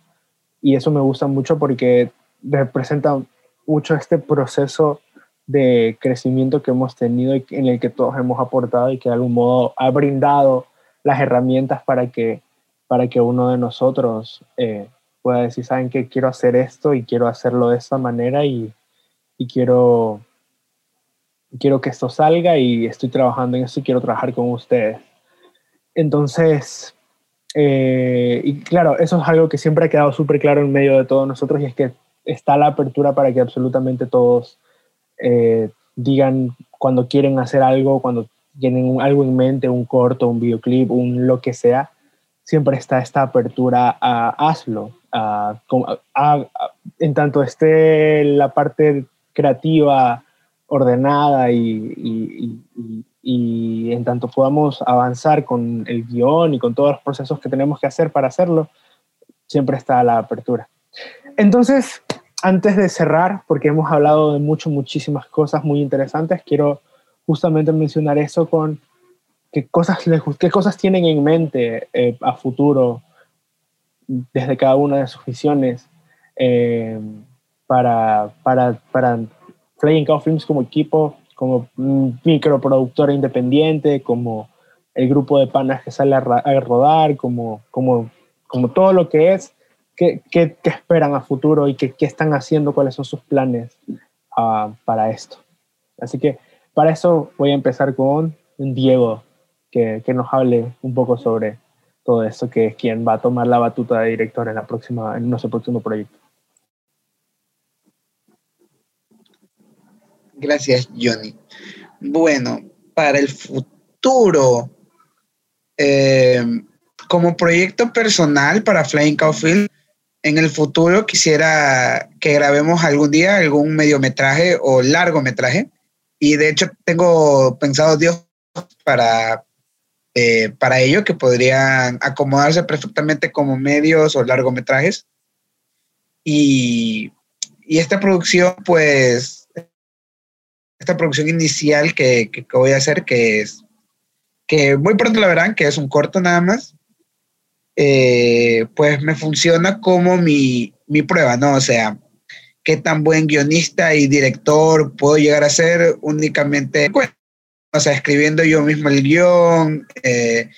Y eso me gusta mucho porque representa mucho este proceso de crecimiento que hemos tenido y en el que todos hemos aportado y que de algún modo ha brindado las herramientas para que, para que uno de nosotros eh, pueda decir, saben que quiero hacer esto y quiero hacerlo de esta manera y, y quiero, quiero que esto salga y estoy trabajando en esto y quiero trabajar con ustedes. Entonces, eh, y claro, eso es algo que siempre ha quedado súper claro en medio de todos nosotros y es que está la apertura para que absolutamente todos eh, digan cuando quieren hacer algo, cuando tienen algo en mente, un corto, un videoclip, un lo que sea, siempre está esta apertura a hazlo, en tanto esté la parte creativa ordenada y, y en tanto podamos avanzar con el guion y con todos los procesos que tenemos que hacer para hacerlo, siempre está la apertura. Entonces, antes de cerrar, porque hemos hablado de mucho, muchísimas cosas muy interesantes, quiero justamente mencionar eso con qué cosas, les, qué cosas tienen en mente eh, a futuro desde cada una de sus visiones eh, para, para, para Flying Cow Films como equipo como microproductora independiente, como el grupo de panas que sale a, rodar, como, como, como todo lo que es, qué, qué, esperan a futuro y qué, qué, están haciendo, cuáles son sus planes uh, para esto. Así que para eso voy a empezar con Diego, que, que, nos hable un poco sobre todo esto, que es quien va a tomar la batuta de director en, la próxima, en nuestro próximo proyecto. Gracias, Johnny. Bueno, para el futuro, eh, como proyecto personal para Flying Cow Film, en el futuro quisiera que grabemos algún día algún mediometraje o largometraje. Y de hecho tengo pensado Dios para, eh, para ello, que podrían acomodarse perfectamente como medios o largometrajes. Y, esta producción, pues, esta producción inicial que, que, voy a hacer, que es que muy pronto la verán, que es un corto nada más, eh, pues me funciona como mi, mi, prueba, ¿no? O sea, qué tan buen guionista y director puedo llegar a ser únicamente, o sea, escribiendo yo mismo el guion, eh,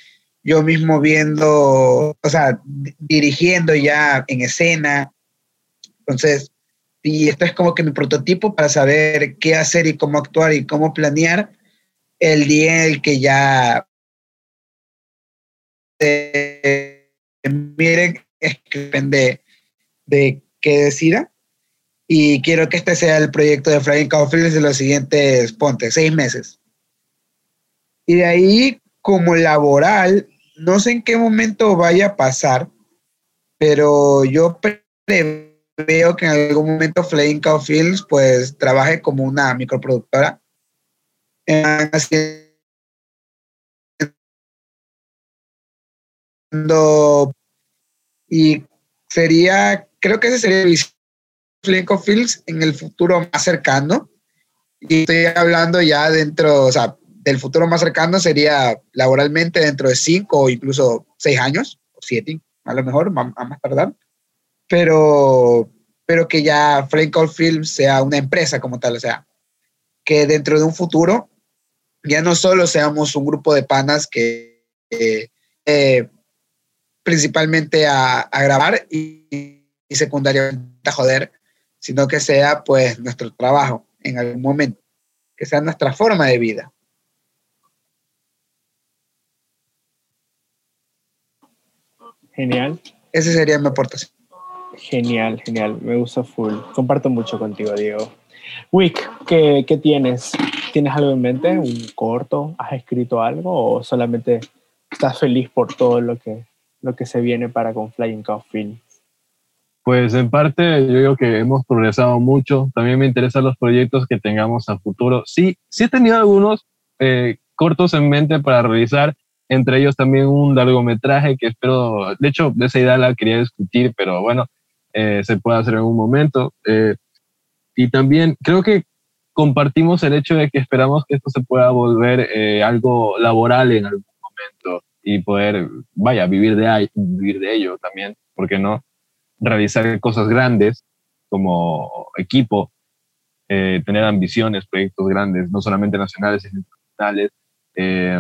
yo mismo viendo, o sea, di- dirigiendo ya en escena. Entonces, y esto es como que mi prototipo para saber qué hacer y cómo actuar y cómo planear el día en el que ya eh, miren, es depende de qué decida. Y quiero que este sea el proyecto de Flying Cowfields de los siguientes, ponte, seis meses. Y de ahí, como laboral, no sé en qué momento vaya a pasar, pero yo preveo que en algún momento Flying Cowfields pues trabaje como una microproductora. Y sería, creo que ese sería el Flinko Fields en el futuro más cercano. Y estoy hablando ya dentro, o sea, del futuro más cercano sería laboralmente dentro de cinco o incluso seis años, o siete, a lo mejor, a más tardar. Pero, pero que ya Flinko Films sea una empresa como tal, o sea, que dentro de un futuro ya no solo seamos un grupo de panas que eh, eh, principalmente a, a grabar y, y secundariamente a joder, sino que sea pues nuestro trabajo en algún momento, que sea nuestra forma de vida. Genial, Esa sería mi aportación. genial, genial. Me gusta full. Comparto mucho contigo, Diego. Wick, ¿qué, qué tienes? ¿Tienes algo en mente? ¿Un corto? ¿Has escrito algo? ¿O solamente estás feliz por todo lo que, lo que se viene para con Flying Cow Film? Pues en parte yo digo que hemos progresado mucho. También me interesan los proyectos que tengamos a futuro. Sí, sí he tenido algunos eh, cortos en mente para realizar, entre ellos también un largometraje que espero, de hecho, de esa idea la quería discutir, pero bueno, eh, se puede hacer en un momento. Eh, y también creo que compartimos el hecho de que esperamos que esto se pueda volver eh, algo laboral en algún momento y poder, vaya, vivir de, vivir de ello también, ¿por qué no? realizar cosas grandes como equipo, tener ambiciones, proyectos grandes, no solamente nacionales, sino internacionales, eh,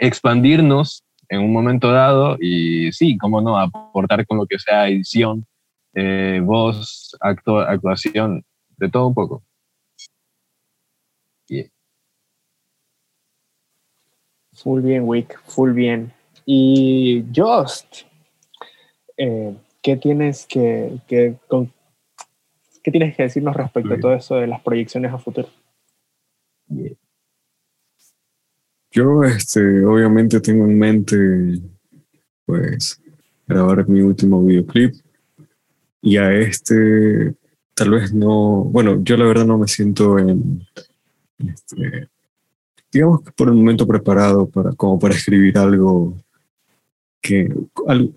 expandirnos en un momento dado y sí, cómo no, aportar con lo que sea edición, eh, voz, acto, actuación, de todo un poco. Full bien, Wick, full bien. Y Just, eh, ¿qué tienes que, que- con- ¿qué tienes que decirnos respecto a todo eso de las proyecciones a futuro? Yo, este, obviamente tengo en mente, pues, grabar mi último videoclip. Y a este, tal vez no, bueno, yo la verdad no me siento en, este, digamos que por el momento preparado para, como para escribir algo que,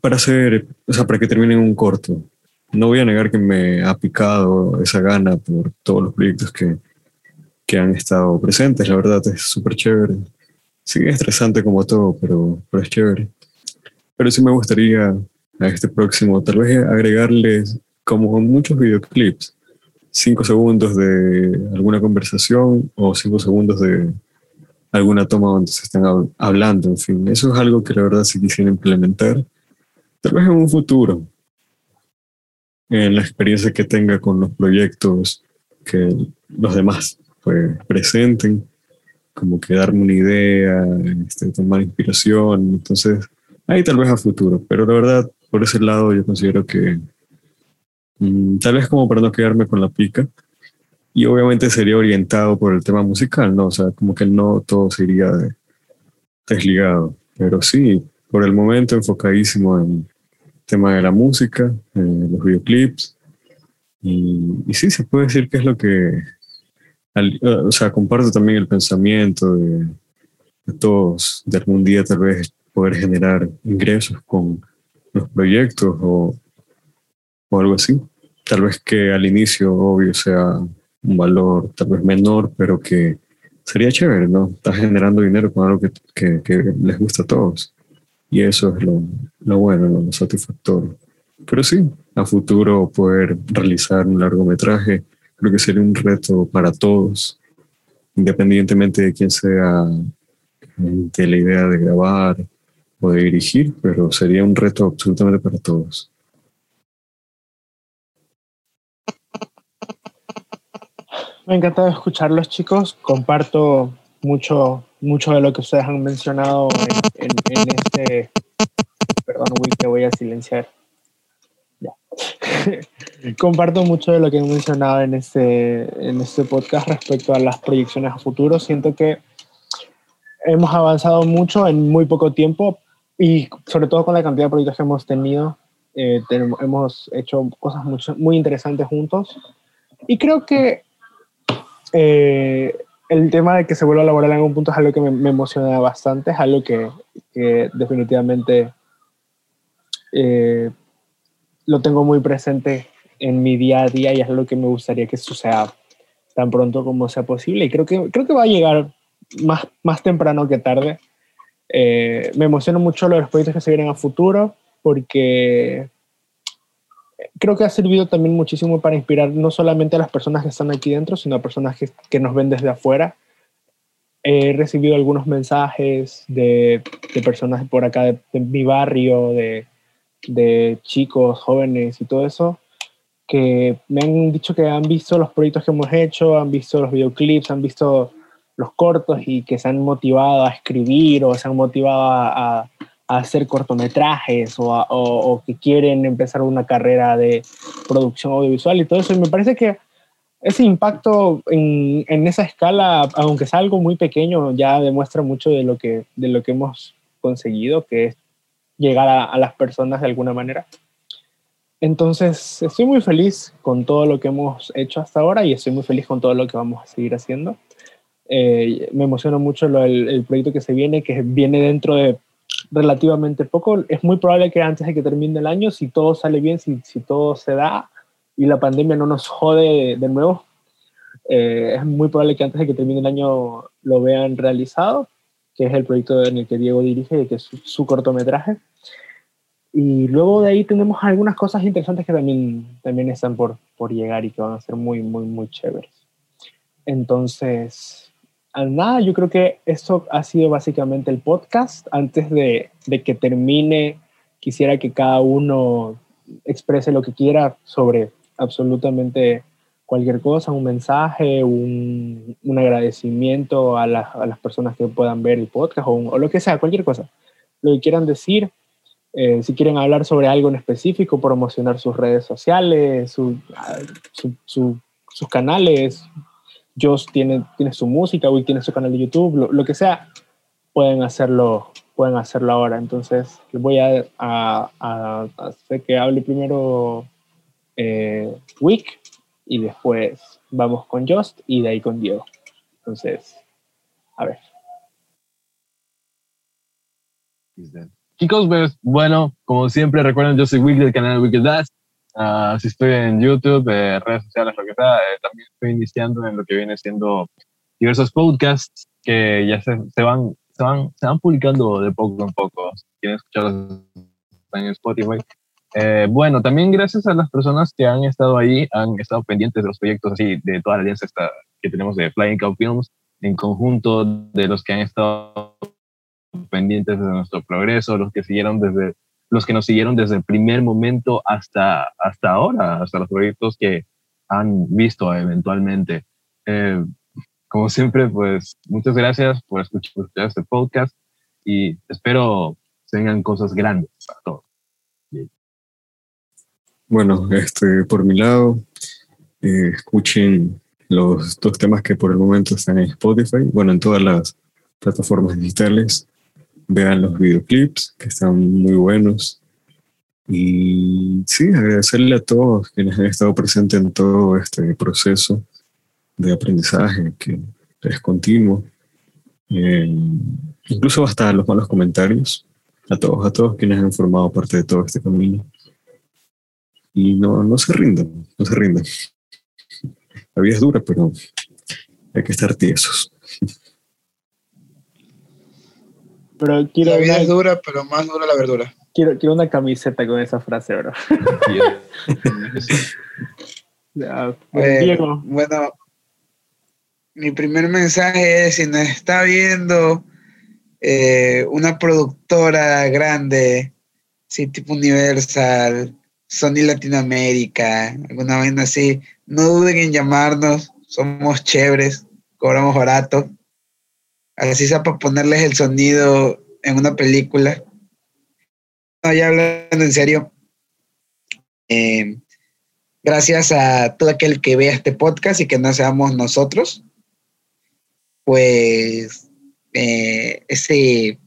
para hacer, o sea, para que termine en un corto. No voy a negar que me ha picado esa gana por todos los proyectos que, que han estado presentes. La verdad es súper chévere. Sí, es estresante como todo, pero, pero es chévere. Pero sí me gustaría a este próximo, tal vez agregarles, como en muchos videoclips, cinco segundos de alguna conversación o cinco segundos de alguna toma donde se están hab- hablando, en fin. Eso es algo que la verdad sí quisiera implementar, tal vez en un futuro, en la experiencia que tenga con los proyectos que los demás pues, presenten como que darme una idea, este, tomar inspiración. Entonces, ahí tal vez a futuro. Pero la verdad, por ese lado, yo considero que mm, tal vez como para no quedarme con la pica. Y obviamente sería orientado por el tema musical, ¿no? O sea, como que no todo sería de- desligado. Pero sí, por el momento enfocadísimo en el tema de la música, en los videoclips. Y, y sí, se puede decir que es lo que al- eh, o sea, comparto también el pensamiento de, de todos, de algún día tal vez poder generar ingresos con los proyectos o, o algo así. Tal vez que al inicio, obvio, sea un valor tal vez menor, pero que sería chévere, ¿no? Estás generando dinero con algo que, que- les gusta a todos. Y eso es lo, lo bueno, ¿no? lo satisfactorio. Pero sí, a futuro poder realizar un largometraje creo que sería un reto para todos, independientemente de quién sea, eh, de la idea de grabar o de dirigir, pero sería un reto absolutamente para todos. Me ha encantado escucharlos, chicos. Comparto mucho, mucho de lo que ustedes han mencionado en, en, en este. Perdón, Will, te voy a silenciar. Comparto mucho de lo que han mencionado en este, en este podcast respecto a las proyecciones a futuro. Siento que hemos avanzado mucho en muy poco tiempo y sobre todo con la cantidad de proyectos que hemos tenido. Eh, tenemos, hemos hecho cosas mucho, muy interesantes juntos. Y creo que eh, el tema de que se vuelva a laborar en algún punto es algo que me, me emociona bastante, es algo que, que definitivamente eh, lo tengo muy presente en mi día a día y es algo que me gustaría que suceda tan pronto como sea posible. Y creo que, creo que va a llegar más, más temprano que tarde. Eh, me emociona mucho los proyectos que se vienen a futuro porque creo que ha servido también muchísimo para inspirar no solamente a las personas que están aquí dentro, sino a personas que, que nos ven desde afuera. He recibido algunos mensajes de, de personas por acá de, de mi barrio, de, de, chicos, jóvenes y todo eso, que me han dicho que han visto los proyectos que hemos hecho, han visto los videoclips, han visto los cortos y que se han motivado a escribir o se han motivado a, hacer cortometrajes o, o, que quieren empezar una carrera de producción audiovisual y todo eso. Y me parece que ese impacto en, en, esa escala, aunque sea algo muy pequeño, ya demuestra mucho de lo que, de lo que hemos conseguido, que es llegar a, a las personas de alguna manera. Entonces, estoy muy feliz con todo lo que hemos hecho hasta ahora y estoy muy feliz con todo lo que vamos a seguir haciendo. Eh, me emociona mucho lo, el, el proyecto que se viene, que viene dentro de relativamente poco. Es muy probable que antes de que termine el año, si todo sale bien, si, si todo se da y la pandemia no nos jode de nuevo, eh, es muy probable que antes de que termine el año lo vean realizado, que es el proyecto en el que Diego dirige, que es su, su cortometraje. Y luego de ahí tenemos algunas cosas interesantes que también, también están por, por llegar y que van a ser muy, muy, muy chéveres. Entonces, nada, yo creo que esto ha sido básicamente el podcast. Antes de, de, que termine, quisiera que cada uno exprese lo que quiera sobre absolutamente cualquier cosa, un mensaje, un, un agradecimiento a, la, a, las personas que puedan ver el podcast o, un, o, lo que sea, cualquier cosa. Lo que quieran decir, eh, si quieren hablar sobre algo en específico, promocionar sus redes sociales, su, su, su, sus canales, Josh tiene, tiene su música, Will tiene su canal de YouTube, lo, lo, que sea, pueden hacerlo, pueden hacerlo ahora. Entonces, voy a, a, a hacer que hable primero eh, Wick y después vamos con Just y de ahí con Diego. Entonces, a ver. Chicos, pues bueno, como siempre, recuerden, yo soy Wick del canal Wicked Dash. Uh, si estoy en YouTube, eh, redes sociales, lo que sea, eh, también estoy iniciando en lo que viene siendo diversos podcasts que ya se, se, van, se, van, se van publicando de poco en poco. Si quieren escucharlos en Spotify. Eh, bueno, también gracias a las personas que han estado ahí, han estado pendientes de los proyectos así, de toda la alianza que tenemos de Flying Cow Films, en conjunto de los que han estado pendientes de nuestro progreso, los que siguieron desde los que nos siguieron desde el primer momento hasta, hasta ahora, hasta los proyectos que han visto eventualmente. Eh, como siempre, pues muchas gracias por escuchar, por escuchar este podcast y espero tengan cosas grandes para todos. Bueno, este, por mi lado, eh, escuchen los dos temas que por el momento están en Spotify, bueno, en todas las plataformas digitales vean los videoclips que están muy buenos. Y sí, agradecerle a todos quienes han estado presentes en todo este proceso de aprendizaje que es continuo. Eh, incluso hasta los malos comentarios. A todos, a todos quienes han formado parte de todo este camino. Y no, no se rindan, no se rindan. La vida es dura, pero hay que estar tiesos. Pero quiero la vida una, es dura, pero más dura la verdura. Quiero, quiero una camiseta con esa frase, bro. ya, pues, eh, bueno, mi primer mensaje es, si nos está viendo, eh, una productora grande, sí, tipo Universal, Sony Latinoamérica, alguna vez así, no duden en llamarnos, somos chéveres, cobramos barato. Así sea para ponerles el sonido en una película. No, ya hablando en serio, eh, gracias a todo aquel que vea este podcast y que no seamos nosotros, pues eh, ese,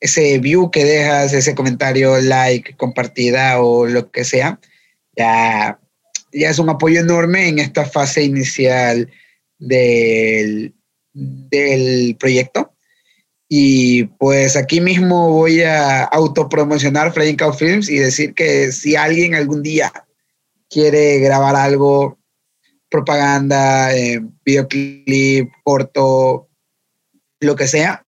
ese view que dejas, ese comentario, like, compartida o lo que sea, ya, ya es un apoyo enorme en esta fase inicial del, del proyecto. Y pues aquí mismo voy a autopromocionar Flying Cow Films y decir que si alguien algún día quiere grabar algo, propaganda, eh, videoclip, corto, lo que sea,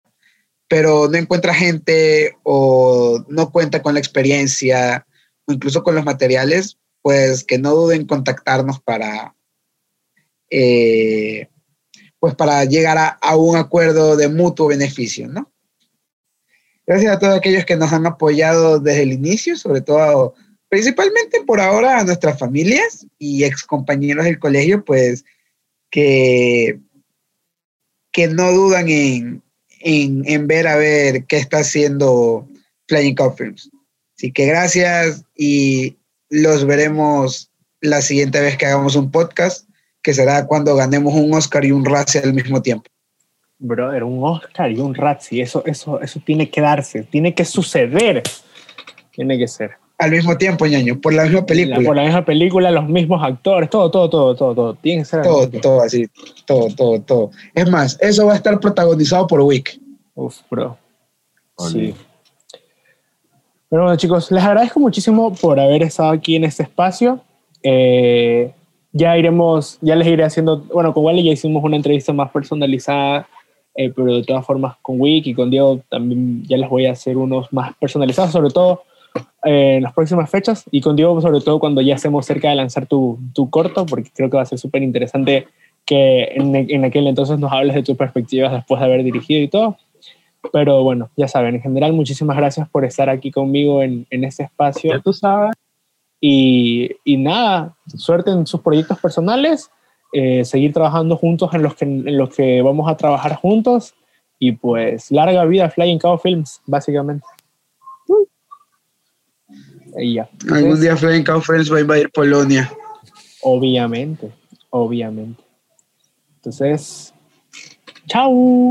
pero no encuentra gente o no cuenta con la experiencia o incluso con los materiales, pues que no duden en contactarnos para, eh, pues para llegar a, un acuerdo de mutuo beneficio, ¿no? Gracias a todos aquellos que nos han apoyado desde el inicio, sobre todo, principalmente por ahora a nuestras familias y ex compañeros del colegio, pues que, que no dudan en, en, en ver a ver qué está haciendo Flying Cow Films. Así que gracias y los veremos la siguiente vez que hagamos un podcast que será cuando ganemos un Oscar y un Razzie al mismo tiempo. Brother, un Oscar y un Razzie, eso, eso, eso tiene que darse, tiene que suceder, tiene que ser. Al mismo tiempo, ñaño, por la misma película. Por la misma película, los mismos actores, todo, todo, todo, todo, todo, tiene que ser. Todo, todo así, todo, todo, todo. Es más, eso va a estar protagonizado por Wick. Uf, bro. Sí. Pero bueno, chicos, les agradezco muchísimo por haber estado aquí en este espacio. Eh, ya iremos, ya les iré haciendo, bueno, con Wally ya hicimos una entrevista más personalizada, eh, pero de todas formas con Wick y con Diego también ya les voy a hacer unos más personalizados, sobre todo eh, en las próximas fechas y con Diego sobre todo cuando ya estemos cerca de lanzar tu, tu corto, porque creo que va a ser súper interesante que en, en aquel entonces nos hables de tus perspectivas después de haber dirigido y todo. Pero bueno, ya saben, en general, muchísimas gracias por estar aquí conmigo en, en este espacio. Ya tú sabes. Y, y, nada, suerte en sus proyectos personales, eh, seguir trabajando juntos en los, que, en los que vamos a trabajar juntos y pues larga vida Flying Cow Films, básicamente. Y ya. Algún día Flying Films va a invadir Polonia. Obviamente, obviamente. Entonces, chao.